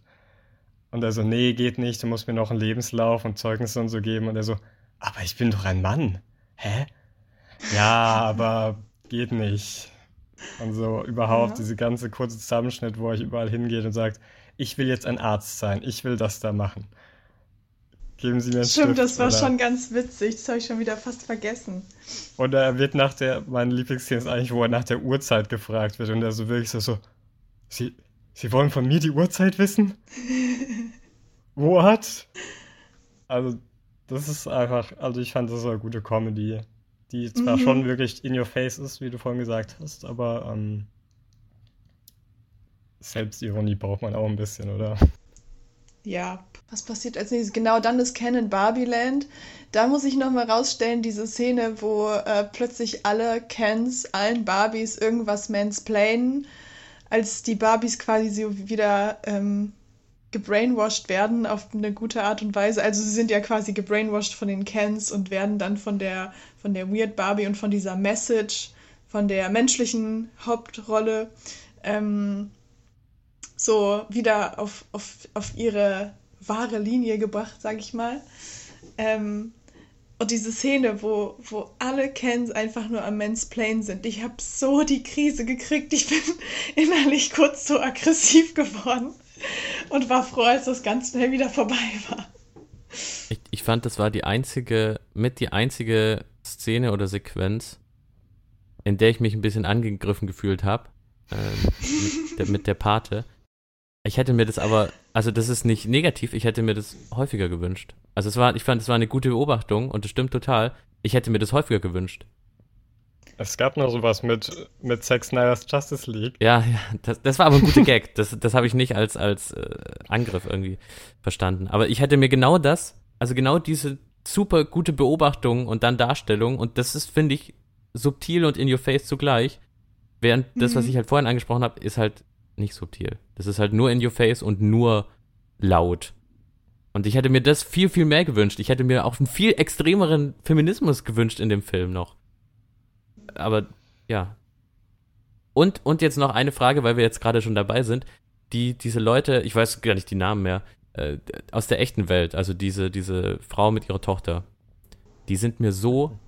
Speaker 3: und er so, nee, geht nicht, du musst mir noch einen Lebenslauf und Zeugnisse und so geben. Und er so, aber ich bin doch ein Mann. Hä? Ja, aber geht nicht. Und so überhaupt ja. diese ganze kurze Zusammenschnitt, wo er überall hingeht und sagt, ich will jetzt ein Arzt sein, ich will das da machen. Geben Sie mir einen
Speaker 2: Stimmt,
Speaker 3: Stift,
Speaker 2: das war oder? schon ganz witzig. Das habe ich schon wieder fast vergessen.
Speaker 3: Oder er wird nach der, meine Lieblingsszene ist eigentlich, wo er nach der Uhrzeit gefragt wird und er so wirklich so, so Sie, Sie wollen von mir die Uhrzeit wissen? What? Also, das ist einfach, also ich fand das so eine gute Comedy, die zwar mhm. schon wirklich in your face ist, wie du vorhin gesagt hast, aber ähm, Selbstironie braucht man auch ein bisschen, oder?
Speaker 2: Ja, was passiert als nächstes? Genau, dann ist Ken in Barbieland. Da muss ich nochmal rausstellen, diese Szene, wo äh, plötzlich alle Kens, allen Barbies irgendwas mansplainen, als die Barbies quasi so wieder ähm, gebrainwashed werden auf eine gute Art und Weise. Also sie sind ja quasi gebrainwashed von den Kens und werden dann von der, von der Weird Barbie und von dieser Message von der menschlichen Hauptrolle ähm, so wieder auf, auf, auf ihre wahre Linie gebracht, sag ich mal. Ähm, und diese Szene, wo, wo alle Kens einfach nur am Mansplain sind. Ich habe so die Krise gekriegt. Ich bin innerlich kurz so aggressiv geworden und war froh, als das ganz schnell wieder vorbei war.
Speaker 1: Ich, ich fand, das war die einzige, mit die einzige Szene oder Sequenz, in der ich mich ein bisschen angegriffen gefühlt habe. Ähm, mit, der, mit der Pate. Ich hätte mir das aber, also das ist nicht negativ, ich hätte mir das häufiger gewünscht. Also es war, ich fand, es war eine gute Beobachtung und es stimmt total. Ich hätte mir das häufiger gewünscht.
Speaker 3: Es gab noch sowas mit, mit Zack Snyder's Justice League.
Speaker 1: Ja, ja, das, das war aber ein guter Gag. Das, das habe ich nicht als, als äh, Angriff irgendwie verstanden. Aber ich hätte mir genau das, also genau diese super gute Beobachtung und dann Darstellung und das ist, finde ich, subtil und in your face zugleich. Während mhm. das, was mhm. ich halt vorhin angesprochen habe, ist halt nicht subtil. Das ist halt nur in your face und nur laut. Und ich hätte mir das viel, viel mehr gewünscht. Ich hätte mir auch einen viel extremeren Feminismus gewünscht in dem Film noch. Aber ja. Und, und jetzt noch eine Frage, weil wir jetzt gerade schon dabei sind. Die, diese Leute, ich weiß gar nicht die Namen mehr, äh, aus der echten Welt, also diese, diese Frau mit ihrer Tochter, die sind mir so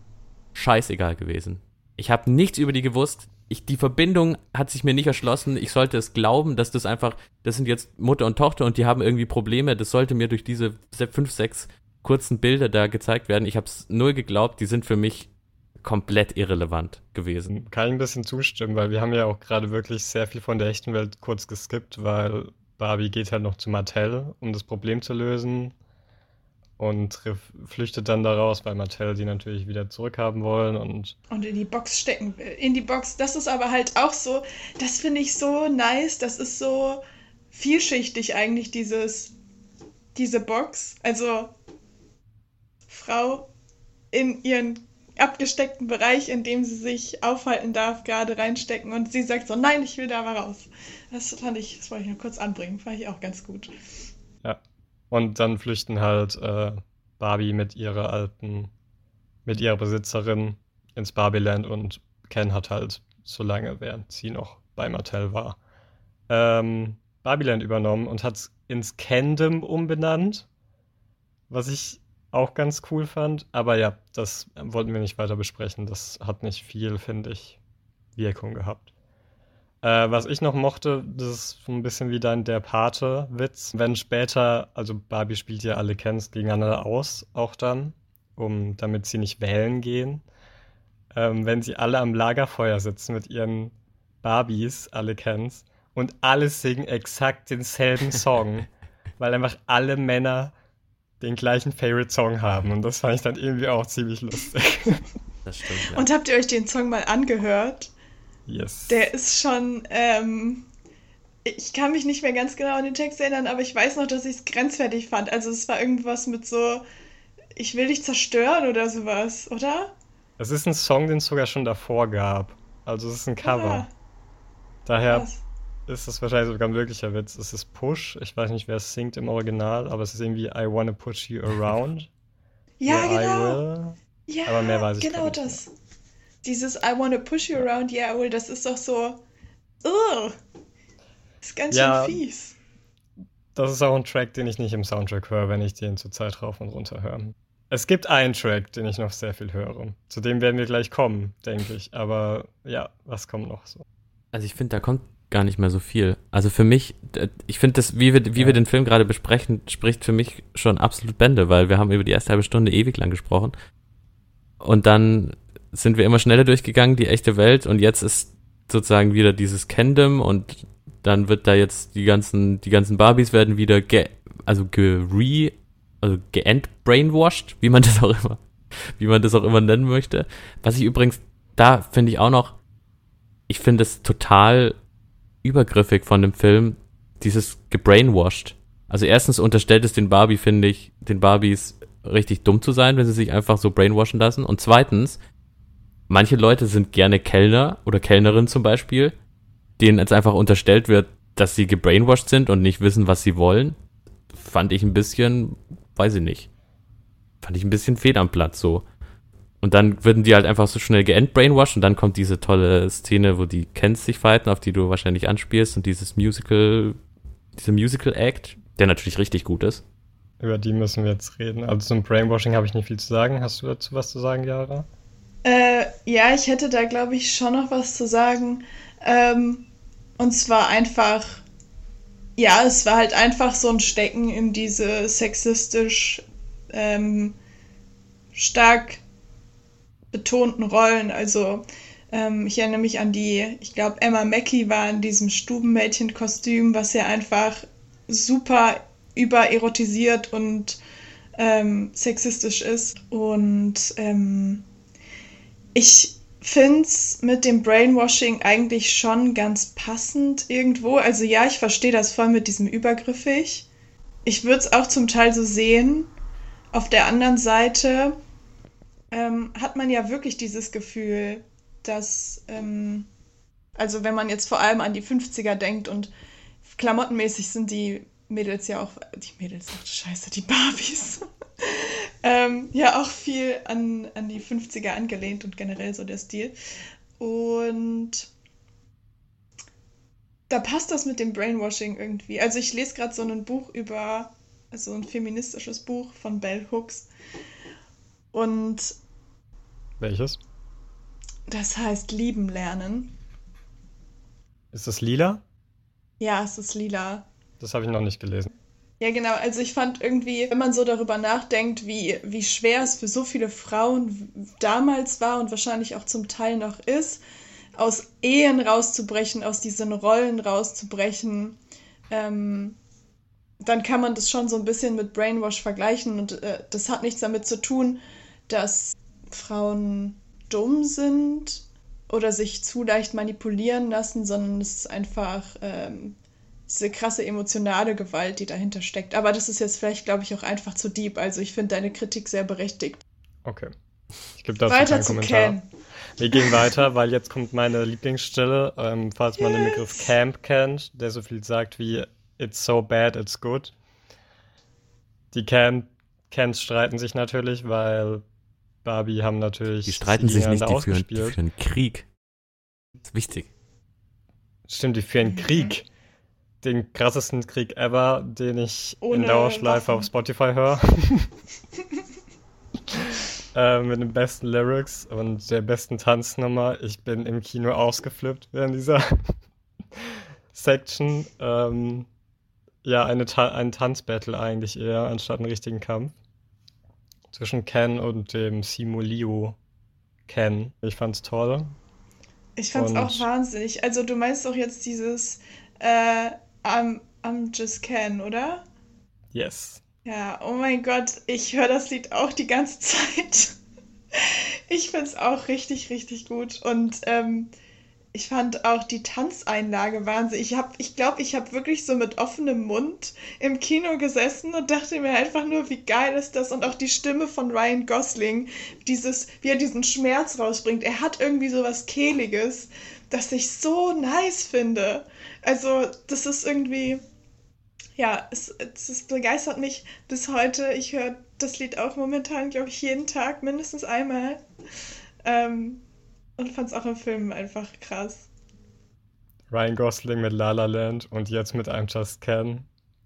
Speaker 1: scheißegal gewesen. Ich habe nichts über die gewusst ich, die Verbindung hat sich mir nicht erschlossen. Ich sollte es glauben, dass das einfach, das sind jetzt Mutter und Tochter und die haben irgendwie Probleme. Das sollte mir durch diese fünf, sechs kurzen Bilder da gezeigt werden. Ich habe es null geglaubt. Die sind für mich komplett irrelevant gewesen.
Speaker 3: Kann ich ein bisschen zustimmen, weil wir haben ja auch gerade wirklich sehr viel von der echten Welt kurz geskippt, weil Barbie geht halt noch zu Mattel, um das Problem zu lösen und flüchtet dann daraus, weil Mattel die natürlich wieder zurückhaben wollen und
Speaker 2: und in die Box stecken will. In die Box. Das ist aber halt auch so, das finde ich so nice, das ist so vielschichtig eigentlich dieses diese Box, also Frau in ihren abgesteckten Bereich, in dem sie sich aufhalten darf, gerade reinstecken und sie sagt so, nein, ich will da mal raus. Das fand ich, das wollte ich noch kurz anbringen, fand ich auch ganz gut.
Speaker 3: Ja, und dann flüchten halt äh, Barbie mit ihrer alten, mit ihrer Besitzerin ins Barbieland und Ken hat halt so lange, während sie noch bei Mattel war, ähm, Barbieland übernommen und hat es ins Kendom umbenannt, was ich auch ganz cool fand. Aber ja, das wollten wir nicht weiter besprechen. Das hat nicht viel, finde ich, Wirkung gehabt. Äh, was ich noch mochte, das ist so ein bisschen wie dein Der Pate-Witz. Wenn später, also Barbie spielt ja alle Kens gegeneinander aus, auch dann, um, damit sie nicht wählen gehen. Ähm, wenn sie alle am Lagerfeuer sitzen mit ihren Barbies, alle Kens, und alle singen exakt denselben Song, weil einfach alle Männer den gleichen Favorite-Song haben. Und das fand ich dann irgendwie auch ziemlich lustig.
Speaker 2: Das stimmt. Ja. Und habt ihr euch den Song mal angehört?
Speaker 3: Yes.
Speaker 2: Der ist schon, ähm, ich kann mich nicht mehr ganz genau an den Text erinnern, aber ich weiß noch, dass ich es grenzwertig fand. Also es war irgendwas mit so, ich will dich zerstören oder sowas, oder?
Speaker 3: Es ist ein Song, den es sogar schon davor gab. Also es ist ein Cover. Ja. Daher Was? Ist es wahrscheinlich sogar ein wirklicher Witz. Es ist Push. Ich weiß nicht, wer es singt im Original, aber es ist irgendwie I wanna push you around.
Speaker 2: ja, genau. Ja, aber mehr weiß ich genau das. Mehr dieses I wanna push you around, yeah, well, das ist doch so. Ugh, ist ganz ja, schön fies.
Speaker 3: Das ist auch ein Track, den ich nicht im Soundtrack höre, wenn ich den zur Zeit rauf und runter höre. Es gibt einen Track, den ich noch sehr viel höre. Zu dem werden wir gleich kommen, denke ich. Aber ja, was kommt noch so?
Speaker 1: Also ich finde, da kommt gar nicht mehr so viel. Also für mich, ich finde das, wie wir, wie ja. wir den Film gerade besprechen, spricht für mich schon absolut Bände, weil wir haben über die erste halbe Stunde ewig lang gesprochen. Und dann sind wir immer schneller durchgegangen, die echte Welt, und jetzt ist sozusagen wieder dieses Kendom und dann wird da jetzt die ganzen, die ganzen Barbies werden wieder ge, also ge also geentbrainwashed, wie man das auch immer, wie man das auch immer nennen möchte. Was ich übrigens, da finde ich auch noch, ich finde es total übergriffig von dem Film, dieses gebrainwashed. Also erstens unterstellt es den Barbie, finde ich, den Barbies richtig dumm zu sein, wenn sie sich einfach so brainwashen lassen. Und zweitens manche Leute sind gerne Kellner oder Kellnerin zum Beispiel, denen jetzt einfach unterstellt wird, dass sie gebrainwashed sind und nicht wissen, was sie wollen. Fand ich ein bisschen, weiß ich nicht. Fand ich ein bisschen fehl am Platz so. Und dann würden die halt einfach so schnell geendbrainwashed und dann kommt diese tolle Szene, wo die Kens sich fighten, auf die du wahrscheinlich anspielst und dieses Musical, dieser Musical Act, der natürlich richtig gut ist.
Speaker 3: Über die müssen wir jetzt reden. Also zum Brainwashing habe ich nicht viel zu sagen. Hast du dazu was zu sagen, Jara?
Speaker 2: Äh, ja, ich hätte da, glaube ich, schon noch was zu sagen. Ähm, und zwar einfach, ja, es war halt einfach so ein Stecken in diese sexistisch ähm, stark betonten Rollen. Also ähm, ich erinnere mich an die, ich glaube, Emma Mackey war in diesem Stubenmädchenkostüm, was ja einfach super übererotisiert und ähm, sexistisch ist. Und ähm, ich finde es mit dem Brainwashing eigentlich schon ganz passend irgendwo. Also ja, ich verstehe das voll mit diesem übergriffig. Ich würde es auch zum Teil so sehen. Auf der anderen Seite ähm, hat man ja wirklich dieses Gefühl, dass, ähm, also wenn man jetzt vor allem an die 50er denkt und klamottenmäßig sind die Mädels ja auch, die Mädels, ach scheiße, die Barbies, ähm, ja auch viel an, an die 50er angelehnt und generell so der Stil. Und da passt das mit dem Brainwashing irgendwie. Also ich lese gerade so ein Buch über, also ein feministisches Buch von Bell Hooks. Und
Speaker 3: welches?
Speaker 2: Das heißt Lieben lernen.
Speaker 3: Ist das lila?
Speaker 2: Ja, es ist lila.
Speaker 3: Das habe ich noch nicht gelesen.
Speaker 2: Ja, genau. Also ich fand irgendwie, wenn man so darüber nachdenkt, wie, wie schwer es für so viele Frauen damals war und wahrscheinlich auch zum Teil noch ist, aus Ehen rauszubrechen, aus diesen Rollen rauszubrechen, ähm, dann kann man das schon so ein bisschen mit Brainwash vergleichen. Und äh, das hat nichts damit zu tun, dass Frauen dumm sind oder sich zu leicht manipulieren lassen, sondern es ist einfach ähm, diese krasse emotionale Gewalt, die dahinter steckt. Aber das ist jetzt vielleicht, glaube ich, auch einfach zu deep. Also ich finde deine Kritik sehr berechtigt.
Speaker 3: Okay. Ich gebe dazu
Speaker 2: weiter
Speaker 3: keinen Kommentar. Ken. Wir gehen weiter, weil jetzt kommt meine Lieblingsstelle. Ähm, falls man yes. den Begriff Camp kennt, der so viel sagt wie It's so bad, it's good. Die Camp Cans streiten sich natürlich, weil Barbie haben natürlich.
Speaker 1: Die streiten sich nicht, die führen, die führen Krieg. Das ist wichtig.
Speaker 3: Stimmt, die führen Krieg. Den krassesten Krieg ever, den ich Ohne in Dauerschleife Waffen. auf Spotify höre. äh, mit den besten Lyrics und der besten Tanznummer. Ich bin im Kino ausgeflippt während dieser Section. Ähm, ja, eine Ta ein Tanzbattle eigentlich eher, anstatt einen richtigen Kampf zwischen Ken und dem Simulio Ken. Ich fand's toll.
Speaker 2: Ich fand's und auch wahnsinnig. Also du meinst doch jetzt dieses äh, I'm, I'm just Ken, oder?
Speaker 3: Yes.
Speaker 2: Ja, oh mein Gott, ich höre das Lied auch die ganze Zeit. ich find's auch richtig, richtig gut. Und ähm, ich fand auch die Tanzeinlage wahnsinnig. Ich, hab, ich glaube, ich habe wirklich so mit offenem Mund im Kino gesessen und dachte mir einfach nur, wie geil ist das. Und auch die Stimme von Ryan Gosling, dieses, wie er diesen Schmerz rausbringt. Er hat irgendwie so was Kehliges, das ich so nice finde. Also, das ist irgendwie, ja, es, es, es begeistert mich bis heute. Ich höre das Lied auch momentan, glaube ich, jeden Tag mindestens einmal. Ähm, und fand es auch im Film einfach krass.
Speaker 3: Ryan Gosling mit La La Land und jetzt mit I'm Just Ken.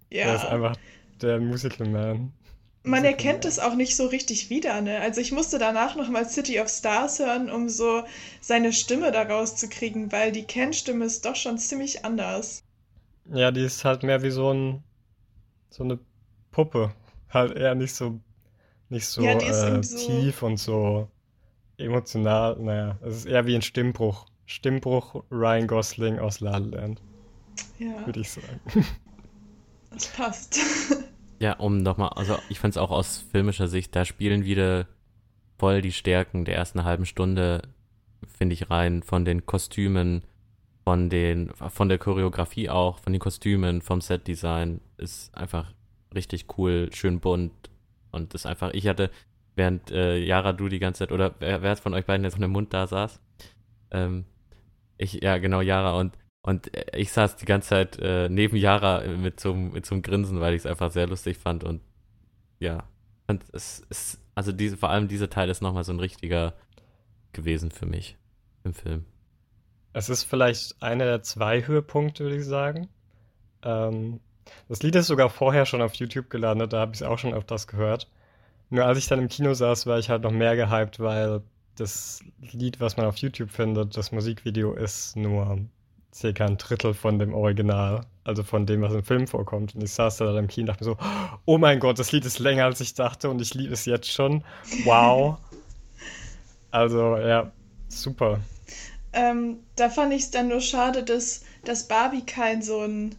Speaker 3: Ja. Er ist einfach der Musical Man.
Speaker 2: Man erkennt es auch nicht so richtig wieder, ne? Also ich musste danach nochmal City of Stars hören, um so seine Stimme daraus zu kriegen, weil die Ken-Stimme ist doch schon ziemlich anders.
Speaker 3: Ja, die ist halt mehr wie so ein so eine Puppe. Halt eher nicht so nicht so, ja, äh, so tief und so emotional, naja, es ist eher wie ein Stimmbruch. Stimmbruch Ryan Gosling aus La La Land. Ja. Würde ich sagen.
Speaker 2: Das passt.
Speaker 1: Ja, um nochmal, also ich fand es auch aus filmischer Sicht, da spielen wieder voll die Stärken der ersten halben Stunde, finde ich, rein, von den Kostümen, von den, von der Choreografie auch, von den Kostümen, vom Setdesign, ist einfach richtig cool, schön bunt und ist einfach, ich hatte während äh, Yara du die ganze Zeit, oder wer, wer von euch beiden jetzt von dem Mund da saß? Ähm, ich, ja, genau, Yara und und äh, ich saß die ganze Zeit äh, neben Yara mit so, mit so einem Grinsen, weil ich es einfach sehr lustig fand und ja, Und es ist, also diese, vor allem dieser Teil ist nochmal so ein richtiger gewesen für mich im Film.
Speaker 3: Es ist vielleicht einer der zwei Höhepunkte, würde ich sagen. Ähm, das Lied ist sogar vorher schon auf YouTube gelandet, da habe ich es auch schon öfters gehört. Nur als ich dann im Kino saß, war ich halt noch mehr gehypt, weil das Lied, was man auf YouTube findet, das Musikvideo ist nur circa ein Drittel von dem Original, also von dem, was im Film vorkommt. Und ich saß da im Kino und dachte mir so, oh mein Gott, das Lied ist länger als ich dachte und ich liebe es jetzt schon. Wow. also ja, super.
Speaker 2: Ähm, da fand ich es dann nur schade, dass, dass Barbie kein so ein,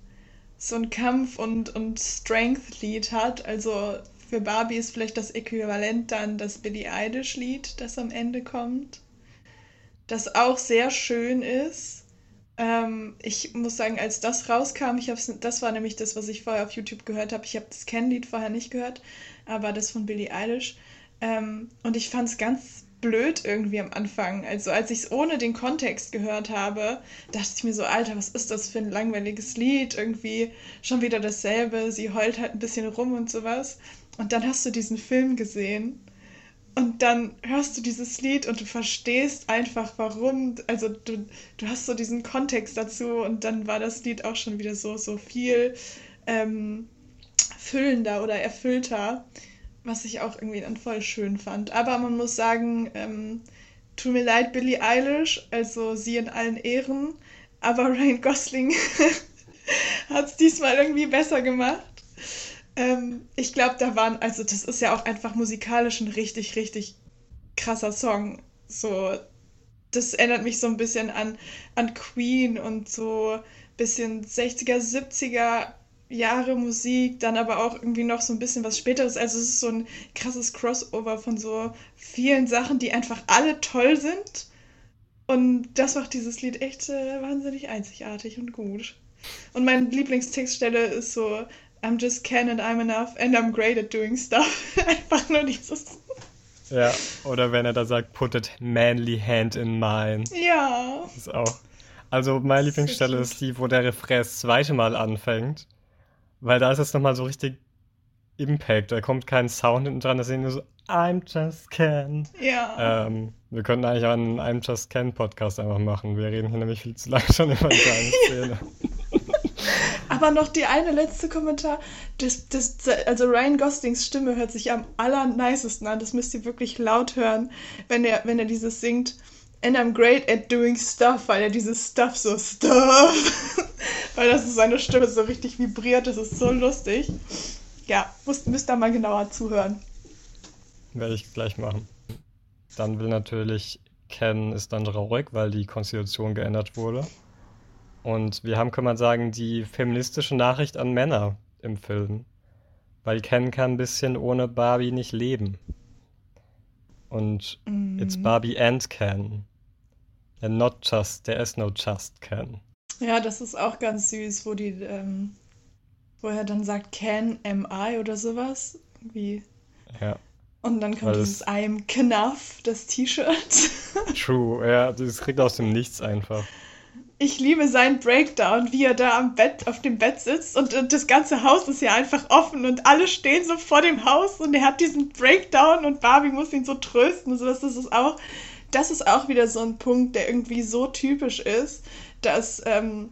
Speaker 2: so ein Kampf- und, und Strength-Lied hat. Also für Barbie ist vielleicht das Äquivalent dann das Billie Eilish-Lied, das am Ende kommt. Das auch sehr schön ist. Ähm, ich muss sagen, als das rauskam, ich hab's, das war nämlich das, was ich vorher auf YouTube gehört habe. Ich habe das Ken-Lied vorher nicht gehört, aber das von Billie Eilish. Ähm, und ich fand es ganz blöd irgendwie am Anfang. Also als ich es ohne den Kontext gehört habe, dachte ich mir so, Alter, was ist das für ein langweiliges Lied? Irgendwie schon wieder dasselbe. Sie heult halt ein bisschen rum und sowas. Und dann hast du diesen Film gesehen und dann hörst du dieses Lied und du verstehst einfach, warum. Also du, du hast so diesen Kontext dazu und dann war das Lied auch schon wieder so, so viel ähm, füllender oder erfüllter was ich auch irgendwie dann voll schön fand. Aber man muss sagen, ähm, tut mir leid, Billie Eilish, also sie in allen Ehren, aber Ryan Gosling hat es diesmal irgendwie besser gemacht. Ähm, ich glaube, da waren, also das ist ja auch einfach musikalisch ein richtig, richtig krasser Song. So, das erinnert mich so ein bisschen an, an Queen und so ein bisschen 60er, 70er Jahre Musik, dann aber auch irgendwie noch so ein bisschen was Späteres. Also es ist so ein krasses Crossover von so vielen Sachen, die einfach alle toll sind. Und das macht dieses Lied echt äh, wahnsinnig einzigartig und gut. Und meine Lieblingstextstelle ist so, I'm just Ken and I'm enough and I'm great at doing stuff. Einfach nur dieses.
Speaker 3: Ja, oder wenn er da sagt, put it manly hand in mine.
Speaker 2: Ja.
Speaker 3: Das ist auch. Also meine Lieblingsstelle ist die, wo der Refrain das zweite Mal anfängt. Weil da ist es nochmal so richtig Impact. Da kommt kein Sound hinten dran, da sehen nur so I'm just Ken.
Speaker 2: Ja.
Speaker 3: Ähm, wir könnten eigentlich auch einen I'm just Ken Podcast einfach machen. Wir reden hier nämlich viel zu lange schon über die Szene.
Speaker 2: Aber noch die eine letzte Kommentar. Das, das, also Ryan Goslings Stimme hört sich am allernicesten an. Das müsst ihr wirklich laut hören, wenn er, wenn er dieses singt. And I'm great at doing stuff, weil er dieses Stuff so Stuff, weil das ist seine Stimme so richtig vibriert, das ist so lustig. Ja, müsst, müsst da mal genauer zuhören.
Speaker 3: Werde ich gleich machen. Dann will natürlich Ken ist dann traurig, weil die Konstitution geändert wurde. Und wir haben, kann man sagen, die feministische Nachricht an Männer im Film. Weil Ken kann ein bisschen ohne Barbie nicht leben. Und mm. it's Barbie and Ken. And not just, there is no just Ken.
Speaker 2: Ja, das ist auch ganz süß, wo die, ähm, wo er dann sagt, Can am I oder sowas. Wie.
Speaker 3: Ja.
Speaker 2: Und dann kommt Weil dieses I am Knuff, das T-Shirt.
Speaker 3: True, ja, das kriegt aus dem Nichts einfach.
Speaker 2: Ich liebe seinen Breakdown, wie er da am Bett, auf dem Bett sitzt und, das ganze Haus ist ja einfach offen und alle stehen so vor dem Haus und er hat diesen Breakdown und Barbie muss ihn so trösten. So, das ist auch das ist auch wieder so ein Punkt, der irgendwie so typisch ist, dass, ähm,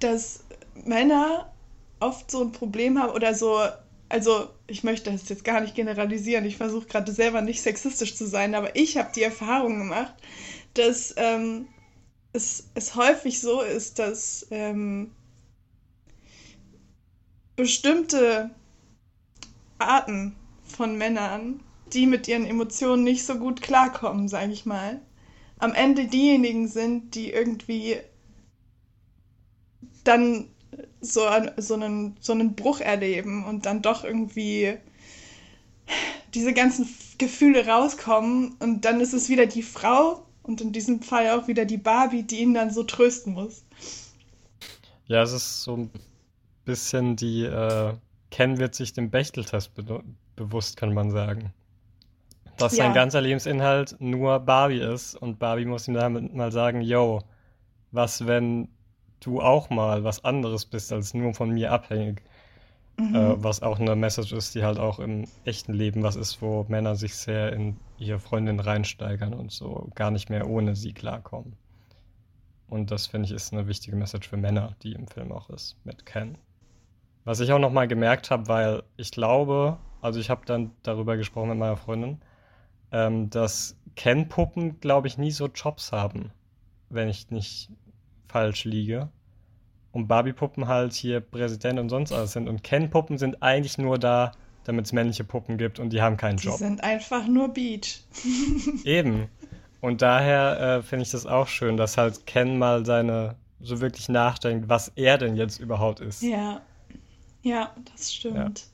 Speaker 2: dass Männer oft so ein Problem haben oder so, also ich möchte das jetzt gar nicht generalisieren, ich versuche gerade selber nicht sexistisch zu sein, aber ich habe die Erfahrung gemacht, dass ähm, es, es häufig so ist, dass ähm, bestimmte Arten von Männern die mit ihren Emotionen nicht so gut klarkommen, sage ich mal, am Ende diejenigen sind, die irgendwie dann so, so, einen, so einen Bruch erleben und dann doch irgendwie diese ganzen Gefühle rauskommen und dann ist es wieder die Frau und in diesem Fall auch wieder die Barbie, die ihn dann so trösten muss.
Speaker 3: Ja, es ist so ein bisschen die, äh, Ken wird sich dem Bechteltest be bewusst, kann man sagen dass ja. sein ganzer Lebensinhalt nur Barbie ist und Barbie muss ihm damit mal sagen, yo, was wenn du auch mal was anderes bist als nur von mir abhängig. Mhm. Äh, was auch eine Message ist, die halt auch im echten Leben was ist, wo Männer sich sehr in ihre Freundin reinsteigern und so gar nicht mehr ohne sie klarkommen. Und das finde ich ist eine wichtige Message für Männer, die im Film auch ist, mit Ken. Was ich auch nochmal gemerkt habe, weil ich glaube, also ich habe dann darüber gesprochen mit meiner Freundin, ähm, dass Ken-Puppen, glaube ich, nie so Jobs haben, wenn ich nicht falsch liege und Barbie-Puppen halt hier Präsident und sonst alles sind. Und Ken-Puppen sind eigentlich nur da, damit es männliche Puppen gibt und die haben keinen
Speaker 2: die
Speaker 3: Job.
Speaker 2: Die sind einfach nur Beach.
Speaker 3: Eben. Und daher äh, finde ich das auch schön, dass halt Ken mal seine, so wirklich nachdenkt, was er denn jetzt überhaupt ist.
Speaker 2: Ja. Ja, das stimmt. Ja.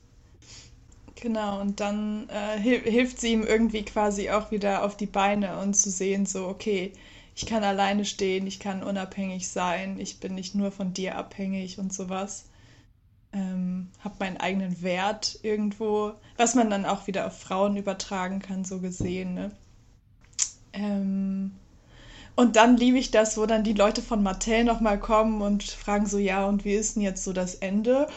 Speaker 2: Genau, und dann äh, hilft sie ihm irgendwie quasi auch wieder auf die Beine und zu sehen, so, okay, ich kann alleine stehen, ich kann unabhängig sein, ich bin nicht nur von dir abhängig und sowas. Ähm, habe meinen eigenen Wert irgendwo, was man dann auch wieder auf Frauen übertragen kann, so gesehen. Ne? Ähm, und dann liebe ich das, wo dann die Leute von Mattel nochmal kommen und fragen so, ja, und wie ist denn jetzt so das Ende?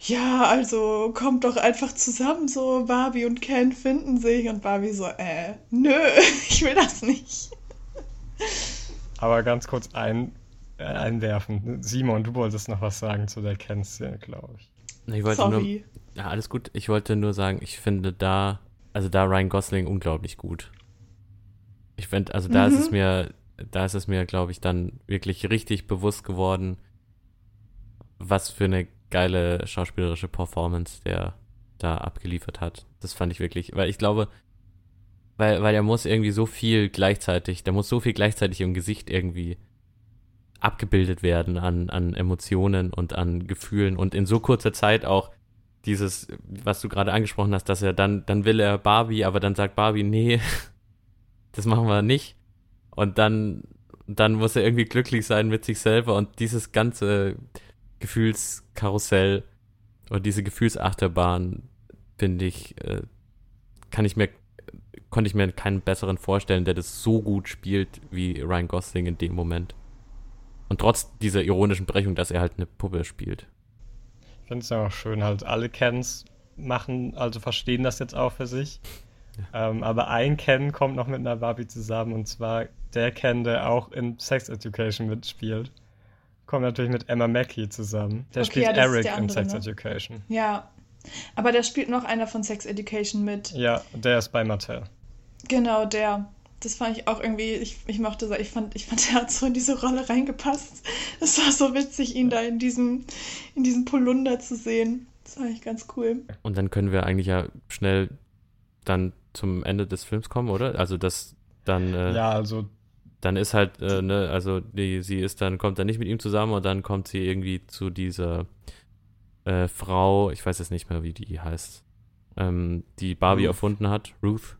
Speaker 2: Ja, also kommt doch einfach zusammen, so Barbie und Ken finden sich und Barbie so, äh, nö, ich will das nicht.
Speaker 3: Aber ganz kurz ein, einwerfen. Simon, du wolltest noch was sagen zu der Ken-Szene, glaube ich.
Speaker 1: Ich wollte Sorry. nur. Ja, alles gut. Ich wollte nur sagen, ich finde da, also da Ryan Gosling unglaublich gut. Ich finde, also da mhm. ist es mhm. mir, da ist es mir, glaube ich, dann wirklich richtig bewusst geworden, was für eine geile schauspielerische Performance der da abgeliefert hat. Das fand ich wirklich, weil ich glaube, weil, weil er muss irgendwie so viel gleichzeitig, da muss so viel gleichzeitig im Gesicht irgendwie abgebildet werden an, an Emotionen und an Gefühlen und in so kurzer Zeit auch dieses, was du gerade angesprochen hast, dass er dann, dann will er Barbie, aber dann sagt Barbie, nee, das machen wir nicht. Und dann, dann muss er irgendwie glücklich sein mit sich selber und dieses ganze Gefühlskarussell und diese Gefühlsachterbahn, finde ich, äh, kann ich mir konnte ich mir keinen besseren vorstellen, der das so gut spielt wie Ryan Gosling in dem Moment. Und trotz dieser ironischen Brechung, dass er halt eine Puppe spielt.
Speaker 3: Ich finde es ja auch schön, halt alle Kens machen, also verstehen das jetzt auch für sich. Ja. Ähm, aber ein Ken kommt noch mit einer Barbie zusammen und zwar der Ken, der auch in Sex Education mitspielt. Kommt natürlich mit Emma Mackey zusammen. Der okay, spielt ja, Eric andere, in Sex ne? Education.
Speaker 2: Ja, aber der spielt noch einer von Sex Education mit.
Speaker 3: Ja, der ist bei Mattel.
Speaker 2: Genau, der. Das fand ich auch irgendwie, ich, ich mochte so, ich fand, ich fand, der hat so in diese Rolle reingepasst. Es war so witzig, ihn da in diesem, in diesem Polunder zu sehen. Das fand ich ganz cool.
Speaker 1: Und dann können wir eigentlich ja schnell dann zum Ende des Films kommen, oder? Also das dann. Äh,
Speaker 3: ja, also.
Speaker 1: Dann ist halt, äh, ne, also die, sie ist dann, kommt dann nicht mit ihm zusammen und dann kommt sie irgendwie zu dieser äh, Frau, ich weiß jetzt nicht mehr, wie die heißt, ähm, die Barbie Ruth. erfunden hat, Ruth.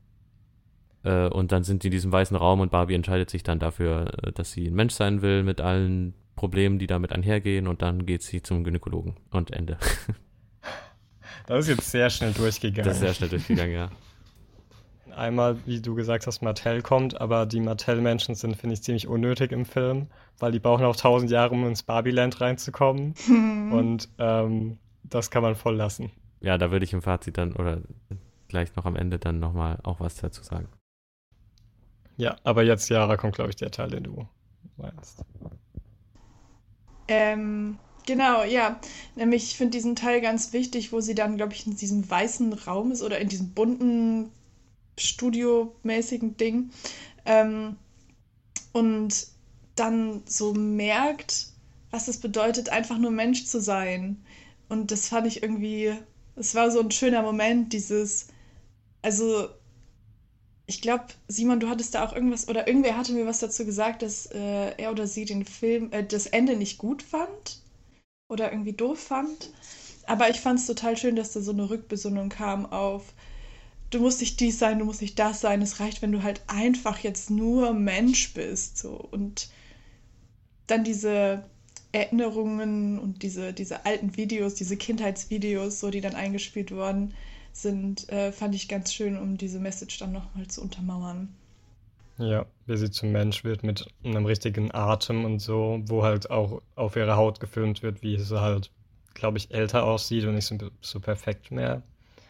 Speaker 1: Äh, und dann sind sie in diesem weißen Raum und Barbie entscheidet sich dann dafür, äh, dass sie ein Mensch sein will mit allen Problemen, die damit einhergehen. Und dann geht sie zum Gynäkologen und Ende.
Speaker 3: Das ist jetzt sehr schnell durchgegangen.
Speaker 1: Das ist sehr schnell durchgegangen, ja.
Speaker 3: Einmal, wie du gesagt hast, Mattel kommt, aber die Mattel-Menschen sind, finde ich, ziemlich unnötig im Film, weil die brauchen auch tausend Jahre, um ins Barbie-Land reinzukommen. und ähm, das kann man voll lassen.
Speaker 1: Ja, da würde ich im Fazit dann oder gleich noch am Ende dann nochmal auch was dazu sagen.
Speaker 3: Ja, aber jetzt, Jara, kommt, glaube ich, der Teil, den du meinst.
Speaker 2: Ähm, genau, ja. Nämlich, ich finde diesen Teil ganz wichtig, wo sie dann, glaube ich, in diesem weißen Raum ist oder in diesem bunten, studiomäßigen Ding. Ähm, und dann so merkt, was es bedeutet, einfach nur Mensch zu sein. Und das fand ich irgendwie, es war so ein schöner Moment, dieses, also ich glaube, Simon, du hattest da auch irgendwas, oder irgendwer hatte mir was dazu gesagt, dass äh, er oder sie den Film, äh, das Ende nicht gut fand oder irgendwie doof fand. Aber ich fand es total schön, dass da so eine Rückbesinnung kam auf, du musst nicht dies sein, du musst nicht das sein. Es reicht, wenn du halt einfach jetzt nur Mensch bist. So. Und dann diese Erinnerungen und diese, diese alten Videos, diese Kindheitsvideos, so die dann eingespielt wurden, sind, äh, fand ich ganz schön, um diese Message dann nochmal zu untermauern.
Speaker 3: Ja, wie sie zum Mensch wird mit einem richtigen Atem und so, wo halt auch auf ihre Haut gefilmt wird, wie sie halt glaube ich, älter aussieht und nicht so, so perfekt mehr.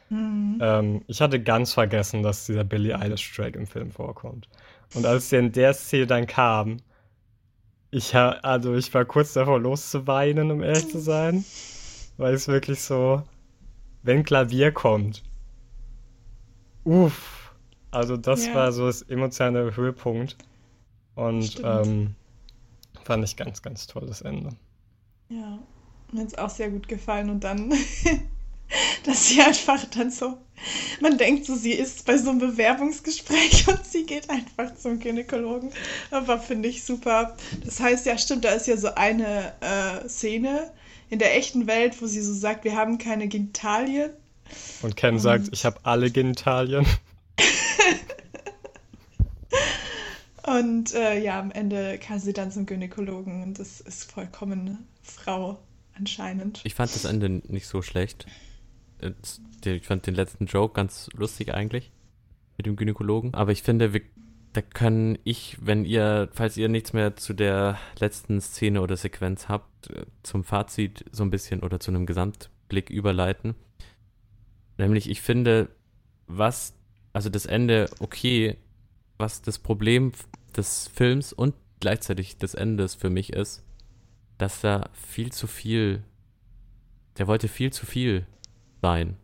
Speaker 3: Mhm. Ähm, ich hatte ganz vergessen, dass dieser Billie Eilish-Track im Film vorkommt. Und als der in der Szene dann kam, ich, also ich war kurz davor loszuweinen, um ehrlich zu sein. Weil es wirklich so, wenn Klavier kommt, uff. Also das ja. war so das emotionale Höhepunkt. Und ähm, fand ich ganz, ganz tolles Ende.
Speaker 2: Ja, mir hat es auch sehr gut gefallen. Und dann dass sie einfach dann so, man denkt so, sie ist bei so einem Bewerbungsgespräch und sie geht einfach zum Gynäkologen. Aber finde ich super. Das heißt, ja, stimmt, da ist ja so eine äh, Szene in der echten Welt, wo sie so sagt, wir haben keine Genitalien.
Speaker 3: Und Ken und... sagt, ich habe alle Genitalien.
Speaker 2: und äh, ja, am Ende kann sie dann zum Gynäkologen und das ist vollkommen Frau anscheinend.
Speaker 1: Ich fand das Ende nicht so schlecht. Ich fand den letzten Joke ganz lustig eigentlich mit dem Gynäkologen. Aber ich finde, wir, da kann ich, wenn ihr, falls ihr nichts mehr zu der letzten Szene oder Sequenz habt, äh, zum Fazit so ein bisschen oder zu einem Gesamtblick überleiten. Nämlich, ich finde, was, also das Ende okay, was das Problem des Films und gleichzeitig des Endes für mich ist, dass da viel zu viel, der wollte viel zu viel sein.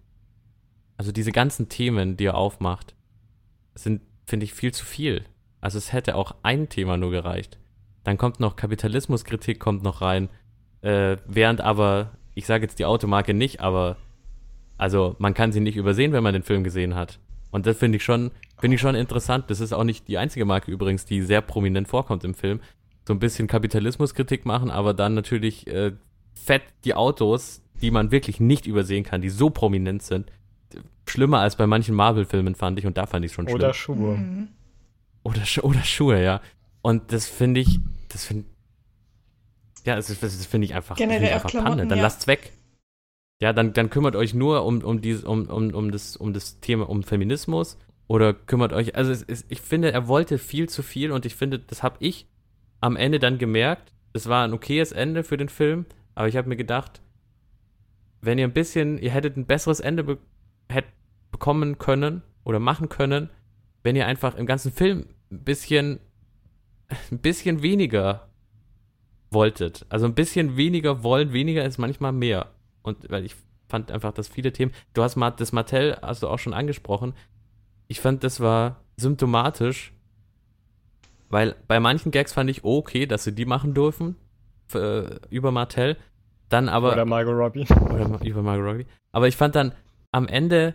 Speaker 1: Also diese ganzen Themen, die er aufmacht, sind, finde ich, viel zu viel. Also es hätte auch ein Thema nur gereicht. Dann kommt noch Kapitalismuskritik kommt noch rein, äh, während aber, ich sage jetzt die Automarke nicht, aber also man kann sie nicht übersehen, wenn man den Film gesehen hat. Und das finde ich schon, finde ich schon interessant. Das ist auch nicht die einzige Marke übrigens, die sehr prominent vorkommt im Film. So ein bisschen Kapitalismuskritik machen, aber dann natürlich äh, fett die Autos die man wirklich nicht übersehen kann, die so prominent sind. Schlimmer als bei manchen Marvel-Filmen fand ich und da fand ich schon schlimm.
Speaker 3: Oder Schuhe. Mhm.
Speaker 1: Oder, oder Schuhe, ja. Und das finde ich, das finde ja, das, das finde ich einfach,
Speaker 2: Generell
Speaker 1: find ich einfach Panne. Dann ja. lasst's weg. Ja, dann, dann kümmert euch nur um, um, dieses, um, um, um, das, um das Thema, um Feminismus oder kümmert euch, also es, ich finde, er wollte viel zu viel und ich finde, das habe ich am Ende dann gemerkt. Das war ein okayes Ende für den Film, aber ich habe mir gedacht, wenn ihr ein bisschen, ihr hättet ein besseres Ende be hätt bekommen können oder machen können, wenn ihr einfach im ganzen Film ein bisschen, ein bisschen weniger wolltet. Also ein bisschen weniger wollen, weniger ist manchmal mehr. Und weil ich fand einfach, dass viele Themen, du hast mal das Martell, hast du auch schon angesprochen. Ich fand, das war symptomatisch, weil bei manchen Gags fand ich oh, okay, dass sie die machen dürfen für, über Martell. Dann aber.
Speaker 3: Oder Margot Robbie.
Speaker 1: Oder über Margot Robbie. Aber ich fand dann am Ende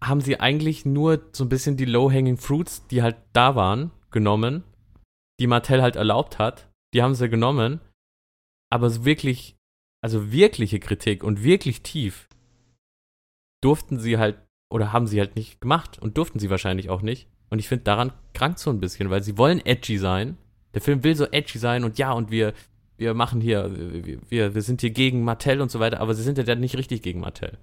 Speaker 1: haben sie eigentlich nur so ein bisschen die Low-Hanging Fruits, die halt da waren, genommen, die Mattel halt erlaubt hat. Die haben sie genommen. Aber so wirklich, also wirkliche Kritik und wirklich tief durften sie halt oder haben sie halt nicht gemacht und durften sie wahrscheinlich auch nicht. Und ich finde, daran krankt so ein bisschen, weil sie wollen edgy sein. Der Film will so edgy sein und ja, und wir, wir machen hier, wir, wir sind hier gegen Mattel und so weiter, aber sie sind ja dann nicht richtig gegen Mattel.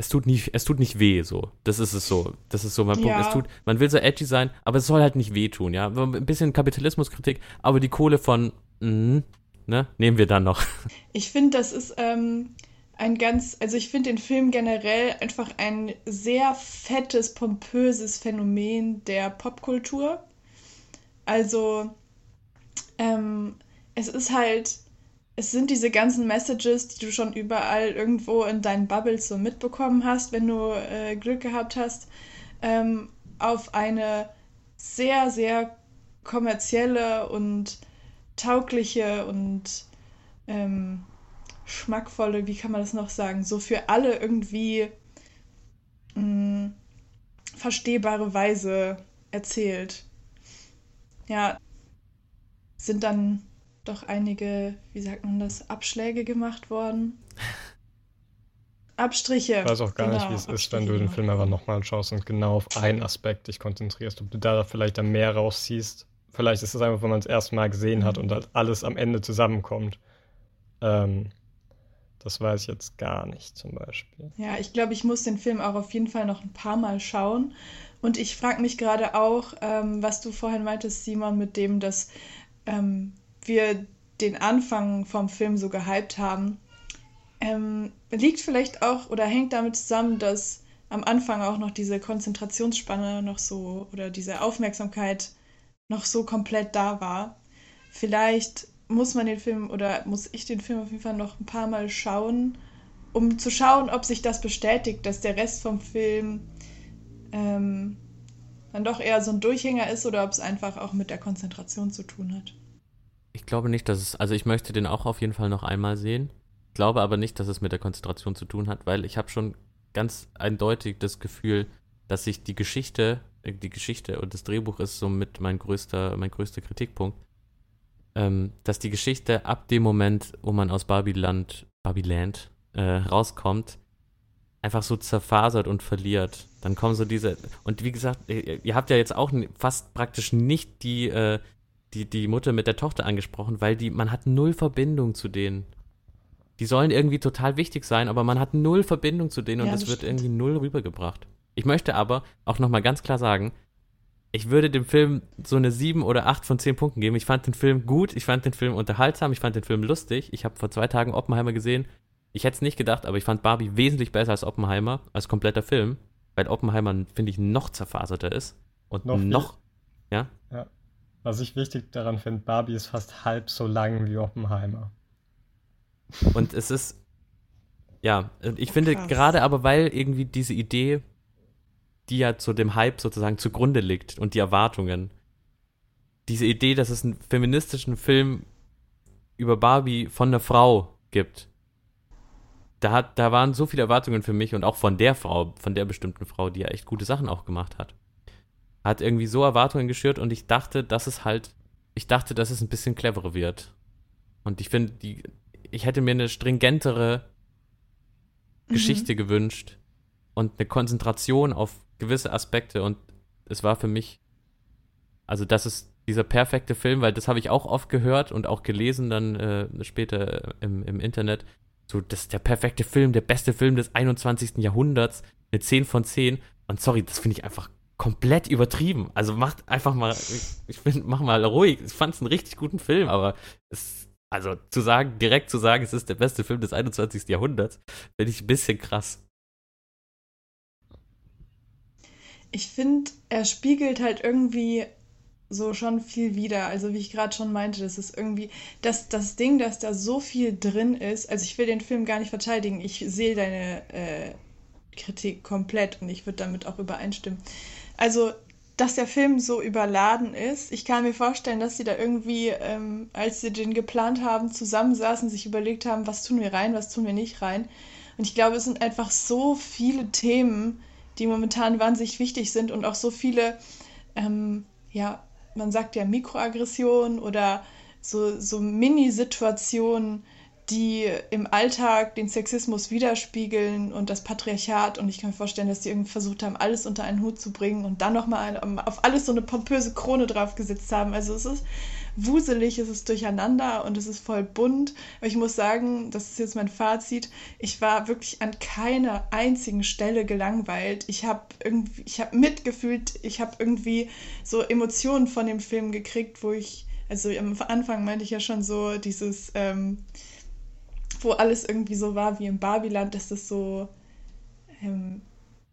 Speaker 1: Es tut nicht, es tut nicht weh, so. Das ist es so. Das ist so mein Punkt. Es tut, man will so edgy sein, aber es soll halt nicht wehtun, ja. Ein bisschen Kapitalismuskritik, aber die Kohle von, mh, ne, nehmen wir dann noch.
Speaker 2: Ich finde, das ist ähm, ein ganz, also ich finde den Film generell einfach ein sehr fettes, pompöses Phänomen der Popkultur. Also, ähm, es ist halt, es sind diese ganzen Messages, die du schon überall irgendwo in deinen Bubbles so mitbekommen hast, wenn du äh, Glück gehabt hast, ähm, auf eine sehr, sehr kommerzielle und taugliche und ähm, schmackvolle, wie kann man das noch sagen, so für alle irgendwie mh, mm, verstehbare Weise erzählt. Ja, sind dann doch einige, wie sagt man das, Abschläge gemacht worden. Abstriche.
Speaker 3: Ich weiß auch gar genau, nicht, wie es ist, wenn du den Film aber nochmal schaust und genau auf einen Aspekt dich konzentrierst, ob du da vielleicht dann mehr rausziehst. Vielleicht ist es einfach, wenn man es erstmal gesehen hat und halt alles am Ende zusammenkommt. Ähm, das weiß ich jetzt gar nicht zum Beispiel.
Speaker 2: Ja, ich glaube, ich muss den Film auch auf jeden Fall noch ein paar Mal schauen. Und ich frage mich gerade auch, ähm, was du vorhin meintest, Simon, mit dem, dass ähm, wir den Anfang vom Film so gehypt haben. ähm, liegt vielleicht auch oder hängt damit zusammen, dass am Anfang auch noch diese Konzentrationsspanne noch so oder diese Aufmerksamkeit noch so komplett da war. Vielleicht muss man den Film oder muss ich den Film auf jeden Fall noch ein paar Mal schauen, um zu schauen, ob sich das bestätigt, dass der Rest vom Film ähm, dann doch eher so ein Durchhänger ist oder ob es einfach auch mit der Konzentration zu tun hat.
Speaker 1: Ich glaube nicht, dass es, also ich möchte den auch auf jeden Fall noch einmal sehen. Glaube aber nicht, dass es mit der Konzentration zu tun hat, weil ich habe schon ganz eindeutig das Gefühl, dass sich die Geschichte, äh, die Geschichte und das Drehbuch ist somit mein größter, mein größter Kritikpunkt, ähm, dass die Geschichte ab dem Moment, wo man aus Babyland, Babyland äh, rauskommt, einfach so zerfasert und verliert. Dann kommen so diese, und wie gesagt, ihr, ihr habt ja jetzt auch fast praktisch nicht die, äh, die, die Mutter mit der Tochter angesprochen, weil die, man hat null Verbindung zu denen. Die sollen irgendwie total wichtig sein, aber man hat null Verbindung zu denen ja, und es wird irgendwie null rübergebracht. Ich möchte aber auch nochmal ganz klar sagen, ich würde dem Film so eine 7 oder 8 von 10 Punkten geben. Ich fand den Film gut, ich fand den Film unterhaltsam, ich fand den Film lustig. Ich habe vor zwei Tagen Oppenheimer gesehen. Ich hätte es nicht gedacht, aber ich fand Barbie wesentlich besser als Oppenheimer, als kompletter Film, weil Oppenheimer, finde ich, noch zerfaserter ist. Und noch, noch ja?
Speaker 3: ja. Was ich wichtig daran finde, Barbie ist fast halb so lang wie Oppenheimer.
Speaker 1: Und es ist, ja, ich finde Krass. gerade aber, weil irgendwie diese Idee, die ja zu dem Hype sozusagen zugrunde liegt und die Erwartungen, diese Idee, dass es einen feministischen Film über Barbie von einer Frau gibt, da, hat, da waren so viele Erwartungen für mich und auch von der Frau, von der bestimmten Frau, die ja echt gute Sachen auch gemacht hat. Hat irgendwie so Erwartungen geschürt und ich dachte, dass es halt, ich dachte, dass es ein bisschen cleverer wird. Und ich finde, die, ich hätte mir eine stringentere mhm. Geschichte gewünscht und eine Konzentration auf gewisse Aspekte und es war für mich, also das ist dieser perfekte Film, weil das habe ich auch oft gehört und auch gelesen dann äh, später im, im Internet. So, das ist der perfekte Film, der beste Film des 21. Jahrhunderts, eine 10 von 10. Und sorry, das finde ich einfach komplett übertrieben. Also macht einfach mal, ich, finde, mach mal ruhig. Ich fand es einen richtig guten Film, aber es also zu sagen, direkt zu sagen, es ist der beste Film des 21. Jahrhunderts, finde ich ein bisschen krass.
Speaker 2: Ich finde, er spiegelt halt irgendwie so schon viel wieder. Also wie ich gerade schon meinte, das ist irgendwie das, das Ding, dass da so viel drin ist. Also ich will den Film gar nicht verteidigen. Ich sehe deine äh, Kritik komplett und ich würde damit auch übereinstimmen. Also dass der Film so überladen ist. Ich kann mir vorstellen, dass sie da irgendwie, ähm, als sie den geplant haben, zusammensaßen, sich überlegt haben, was tun wir rein, was tun wir nicht rein. Und ich glaube, es sind einfach so viele Themen, die momentan wahnsinnig wichtig sind und auch so viele, ähm, ja, man sagt ja Mikroaggressionen oder so, so Mini-Situationen, die im Alltag den Sexismus widerspiegeln und das Patriarchat. Und ich kann mir vorstellen, dass die irgendwie versucht haben, alles unter einen Hut zu bringen und dann nochmal auf alles so eine pompöse Krone draufgesetzt haben. Also es ist wuselig, es ist durcheinander und es ist voll bunt. Aber ich muss sagen, das ist jetzt mein Fazit, ich war wirklich an keiner einzigen Stelle gelangweilt. Ich habe irgendwie, ich habe mitgefühlt, ich habe irgendwie so Emotionen von dem Film gekriegt, wo ich, also am Anfang meinte ich ja schon so dieses, ähm, wo alles irgendwie so war wie im Barbiland, dass das so ähm,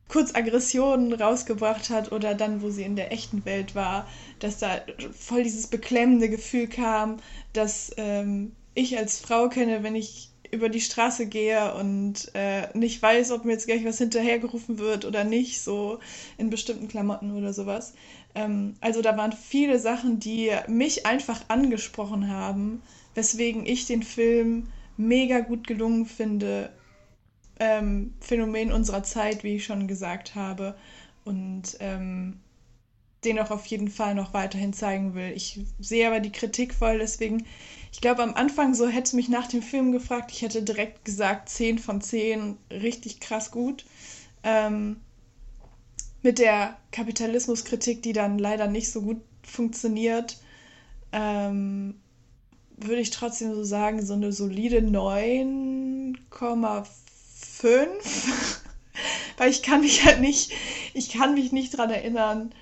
Speaker 2: kurz Aggressionen rausgebracht hat oder dann, wo sie in der echten Welt war, dass da voll dieses beklemmende Gefühl kam, dass ähm, ich als Frau kenne, wenn ich über die Straße gehe und äh, nicht weiß, ob mir jetzt gleich was hinterhergerufen wird oder nicht, so in bestimmten Klamotten oder sowas. Ähm, also da waren viele Sachen, die mich einfach angesprochen haben, weswegen ich den Film mega gut gelungen finde. Ähm, Phänomen unserer Zeit, wie ich schon gesagt habe. Und ähm, den auch auf jeden Fall noch weiterhin zeigen will. Ich sehe aber die Kritik voll, deswegen, ich glaube, am Anfang so hätte mich nach dem Film gefragt, ich hätte direkt gesagt 10 von 10, richtig krass gut. Ähm, mit der Kapitalismuskritik, die dann leider nicht so gut funktioniert, ähm, würde ich trotzdem so sagen, so eine solide 9,5. Weil ich kann mich halt nicht, ich kann mich nicht dran erinnern,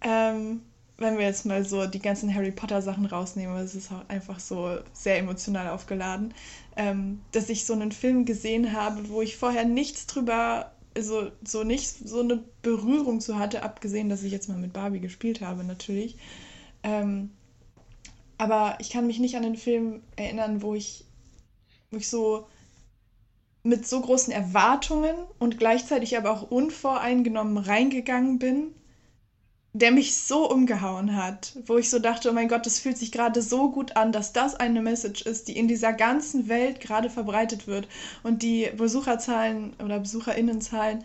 Speaker 2: ähm, wenn wir jetzt mal so die ganzen Harry Potter Sachen rausnehmen, es ist auch einfach so sehr emotional aufgeladen, ähm, dass ich so einen Film gesehen habe, wo ich vorher nichts drüber, also so nicht so eine Berührung zu hatte, abgesehen, dass ich jetzt mal mit Barbie gespielt habe, natürlich. Ähm, aber ich kann mich nicht an den Film erinnern, wo ich, wo ich so mit so großen Erwartungen und gleichzeitig aber auch unvoreingenommen reingegangen bin der mich so umgehauen hat, wo ich so dachte, oh mein Gott, das fühlt sich gerade so gut an, dass das eine Message ist, die in dieser ganzen Welt gerade verbreitet wird. Und die Besucherzahlen oder Besucherinnenzahlen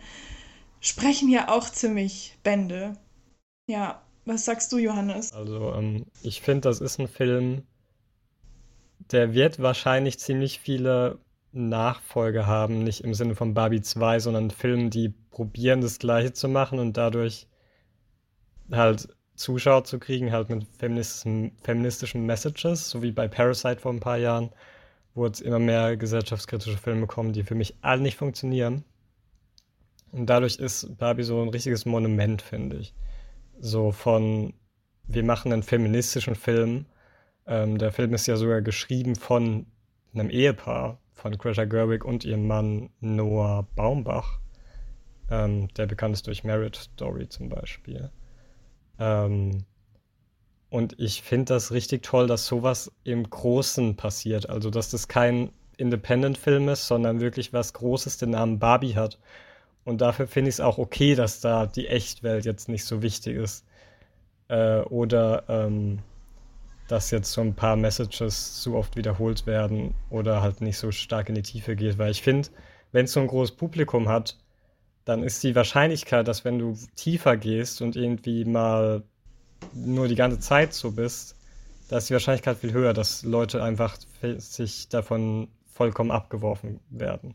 Speaker 2: sprechen ja auch ziemlich Bände. Ja, was sagst du, Johannes?
Speaker 3: Also, ähm, ich finde, das ist ein Film, der wird wahrscheinlich ziemlich viele Nachfolge haben, nicht im Sinne von Barbie 2, sondern Filme, die probieren, das Gleiche zu machen und dadurch halt Zuschauer zu kriegen, halt mit feministischen, feministischen Messages, so wie bei Parasite vor ein paar Jahren, wo jetzt immer mehr gesellschaftskritische Filme kommen, die für mich alle nicht funktionieren. Und dadurch ist Barbie so ein richtiges Monument, finde ich. So von, wir machen einen feministischen Film. Ähm, der Film ist ja sogar geschrieben von einem Ehepaar, von Greta Gerwig und ihrem Mann Noah Baumbach, ähm, der bekannt ist durch Marriage Story zum Beispiel. Ähm, und ich finde das richtig toll, dass sowas im Großen passiert. Also, dass das kein Independent-Film ist, sondern wirklich was Großes den Namen Barbie hat. Und dafür finde ich es auch okay, dass da die Echtwelt jetzt nicht so wichtig ist. Äh, oder ähm, dass jetzt so ein paar Messages zu oft wiederholt werden oder halt nicht so stark in die Tiefe geht. Weil ich finde, wenn es so ein großes Publikum hat, dann ist die Wahrscheinlichkeit, dass wenn du tiefer gehst und irgendwie mal nur die ganze Zeit so bist, da ist die Wahrscheinlichkeit viel höher, dass Leute einfach sich davon vollkommen abgeworfen werden.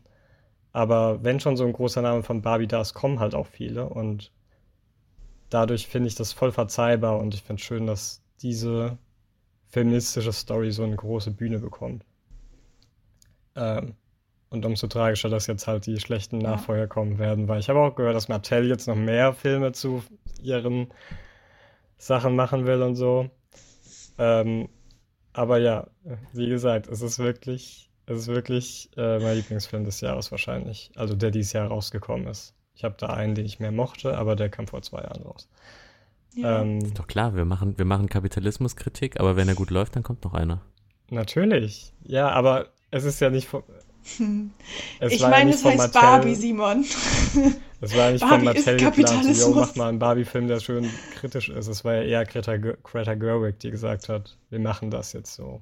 Speaker 3: Aber wenn schon so ein großer Name von Barbie da ist, kommen halt auch viele und dadurch finde ich das voll verzeihbar und ich finde es schön, dass diese feministische Story so eine große Bühne bekommt. Ähm, und umso tragischer, dass jetzt halt die schlechten Nachfolger kommen werden, weil ich habe auch gehört, dass Mattel jetzt noch mehr Filme zu ihren Sachen machen will und so. Ähm, aber ja, wie gesagt, es ist wirklich, es ist wirklich äh, mein Lieblingsfilm des Jahres wahrscheinlich. Also der dieses Jahr rausgekommen ist. Ich habe da einen, den ich mehr mochte, aber der kam vor zwei Jahren raus.
Speaker 1: Ja. Ähm, ist doch klar, wir machen, wir machen Kapitalismuskritik, aber wenn er gut läuft, dann kommt noch einer.
Speaker 3: Natürlich. Ja, aber es ist ja nicht,
Speaker 2: es ich meine, ja es heißt Mattel, Barbie, Simon.
Speaker 3: Es war nicht Barbie von Mattel geplant, yo, mach mal einen Barbie-Film, der schön kritisch ist. Es war ja eher Greta, Greta Gerwig, die gesagt hat, wir machen das jetzt so.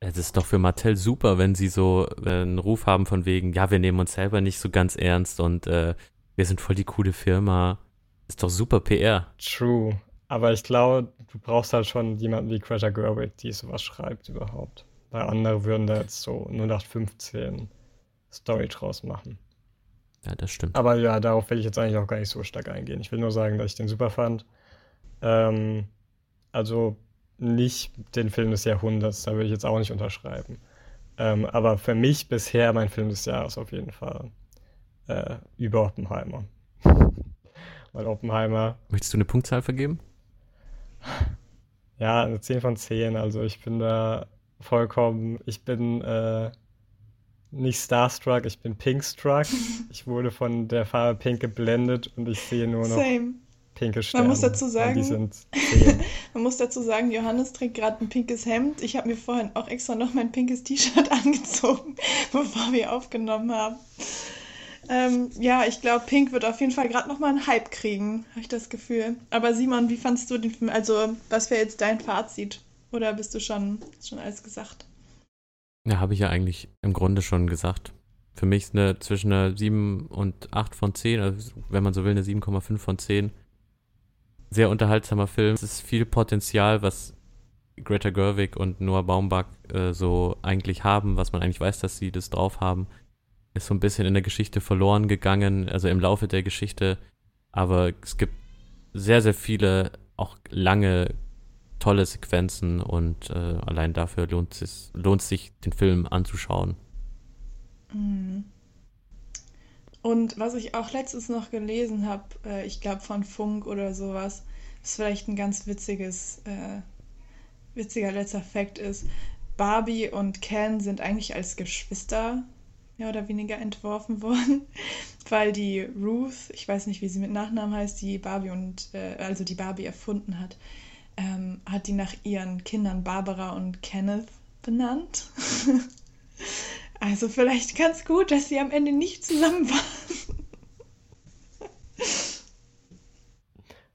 Speaker 1: Es ist doch für Mattel super, wenn sie so äh, einen Ruf haben von wegen, ja, wir nehmen uns selber nicht so ganz ernst und äh, wir sind voll die coole Firma. Ist doch super PR.
Speaker 3: True. Aber ich glaube, du brauchst halt schon jemanden wie Greta Gerwig, die sowas schreibt überhaupt. Weil andere würden da jetzt so 0815 Story draus machen.
Speaker 1: Ja, das stimmt.
Speaker 3: Aber ja, darauf will ich jetzt eigentlich auch gar nicht so stark eingehen. Ich will nur sagen, dass ich den super fand. Ähm, also nicht den Film des Jahrhunderts, da würde ich jetzt auch nicht unterschreiben. Ähm, aber für mich bisher mein Film des Jahres auf jeden Fall. Äh, über Oppenheimer. Weil Oppenheimer.
Speaker 1: Möchtest du eine Punktzahl vergeben?
Speaker 3: Ja, eine 10 von 10. Also ich bin da vollkommen. Ich bin äh, nicht Starstruck, ich bin Pinkstruck. ich wurde von der Farbe Pink geblendet und ich sehe nur noch Same. Pinke Sterne.
Speaker 2: Man muss dazu sagen, man muss dazu sagen, Johannes trägt gerade ein pinkes Hemd. Ich habe mir vorhin auch extra noch mein pinkes T-Shirt angezogen, bevor wir aufgenommen haben. Ähm, ja, ich glaube, Pink wird auf jeden Fall gerade noch mal einen Hype kriegen, habe ich das Gefühl. Aber Simon, wie fandest du den Film? Also, was wäre jetzt dein Fazit? Oder bist du schon, schon alles gesagt?
Speaker 1: Ja, habe ich ja eigentlich im Grunde schon gesagt. Für mich ist eine zwischen einer 7 und 8 von 10, also wenn man so will, eine 7,5 von 10. Sehr unterhaltsamer Film. Es ist viel Potenzial, was Greta Gerwig und Noah Baumbach äh, so eigentlich haben, was man eigentlich weiß, dass sie das drauf haben. Ist so ein bisschen in der Geschichte verloren gegangen, also im Laufe der Geschichte. Aber es gibt sehr, sehr viele auch lange tolle Sequenzen und äh, allein dafür lohnt es lohnt sich, den Film anzuschauen.
Speaker 2: Mhm. Und was ich auch letztens noch gelesen habe, äh, ich glaube von Funk oder sowas, was vielleicht ein ganz witziges, äh, witziger letzter Fakt ist. Barbie und Ken sind eigentlich als Geschwister mehr oder weniger entworfen worden, weil die Ruth, ich weiß nicht, wie sie mit Nachnamen heißt, die Barbie und äh, also die Barbie erfunden hat, ähm, hat die nach ihren Kindern Barbara und Kenneth benannt. also vielleicht ganz gut, dass sie am Ende nicht zusammen waren.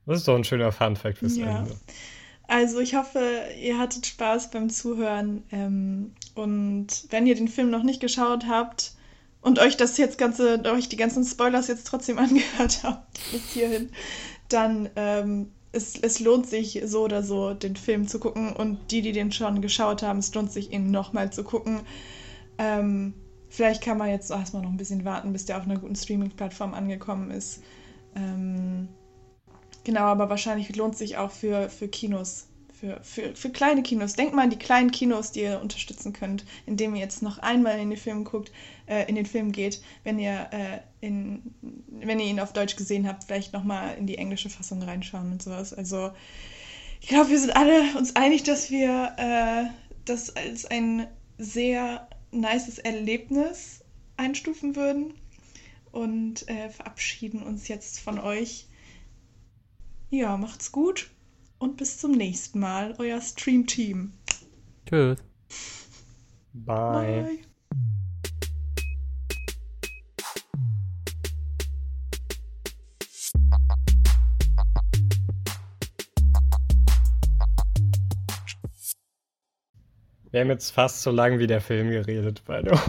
Speaker 3: Das ist doch ein schöner Funfact fürs ja. Ende.
Speaker 2: Also ich hoffe, ihr hattet Spaß beim Zuhören. Ähm, und wenn ihr den Film noch nicht geschaut habt und euch das jetzt ganze, euch die ganzen Spoilers jetzt trotzdem angehört habt bis hierhin, dann ähm, es, es lohnt sich so oder so, den Film zu gucken. Und die, die den schon geschaut haben, es lohnt sich, ihn nochmal zu gucken. Ähm, vielleicht kann man jetzt erstmal noch ein bisschen warten, bis der auf einer guten Streaming-Plattform angekommen ist. Ähm, genau, aber wahrscheinlich lohnt sich auch für, für Kinos für, für, für kleine Kinos. Denkt mal an die kleinen Kinos, die ihr unterstützen könnt, indem ihr jetzt noch einmal in den Film guckt, äh, in den Film geht, wenn ihr äh, in, wenn ihr ihn auf Deutsch gesehen habt, vielleicht nochmal in die englische Fassung reinschauen und sowas. Also ich glaube, wir sind alle uns einig, dass wir äh, das als ein sehr nices Erlebnis einstufen würden und äh, verabschieden uns jetzt von euch. Ja, macht's gut und bis zum nächsten Mal, euer Stream-Team.
Speaker 1: Tschüss.
Speaker 3: Bye. Bye. Wir haben jetzt fast so lang wie der Film geredet, by the way.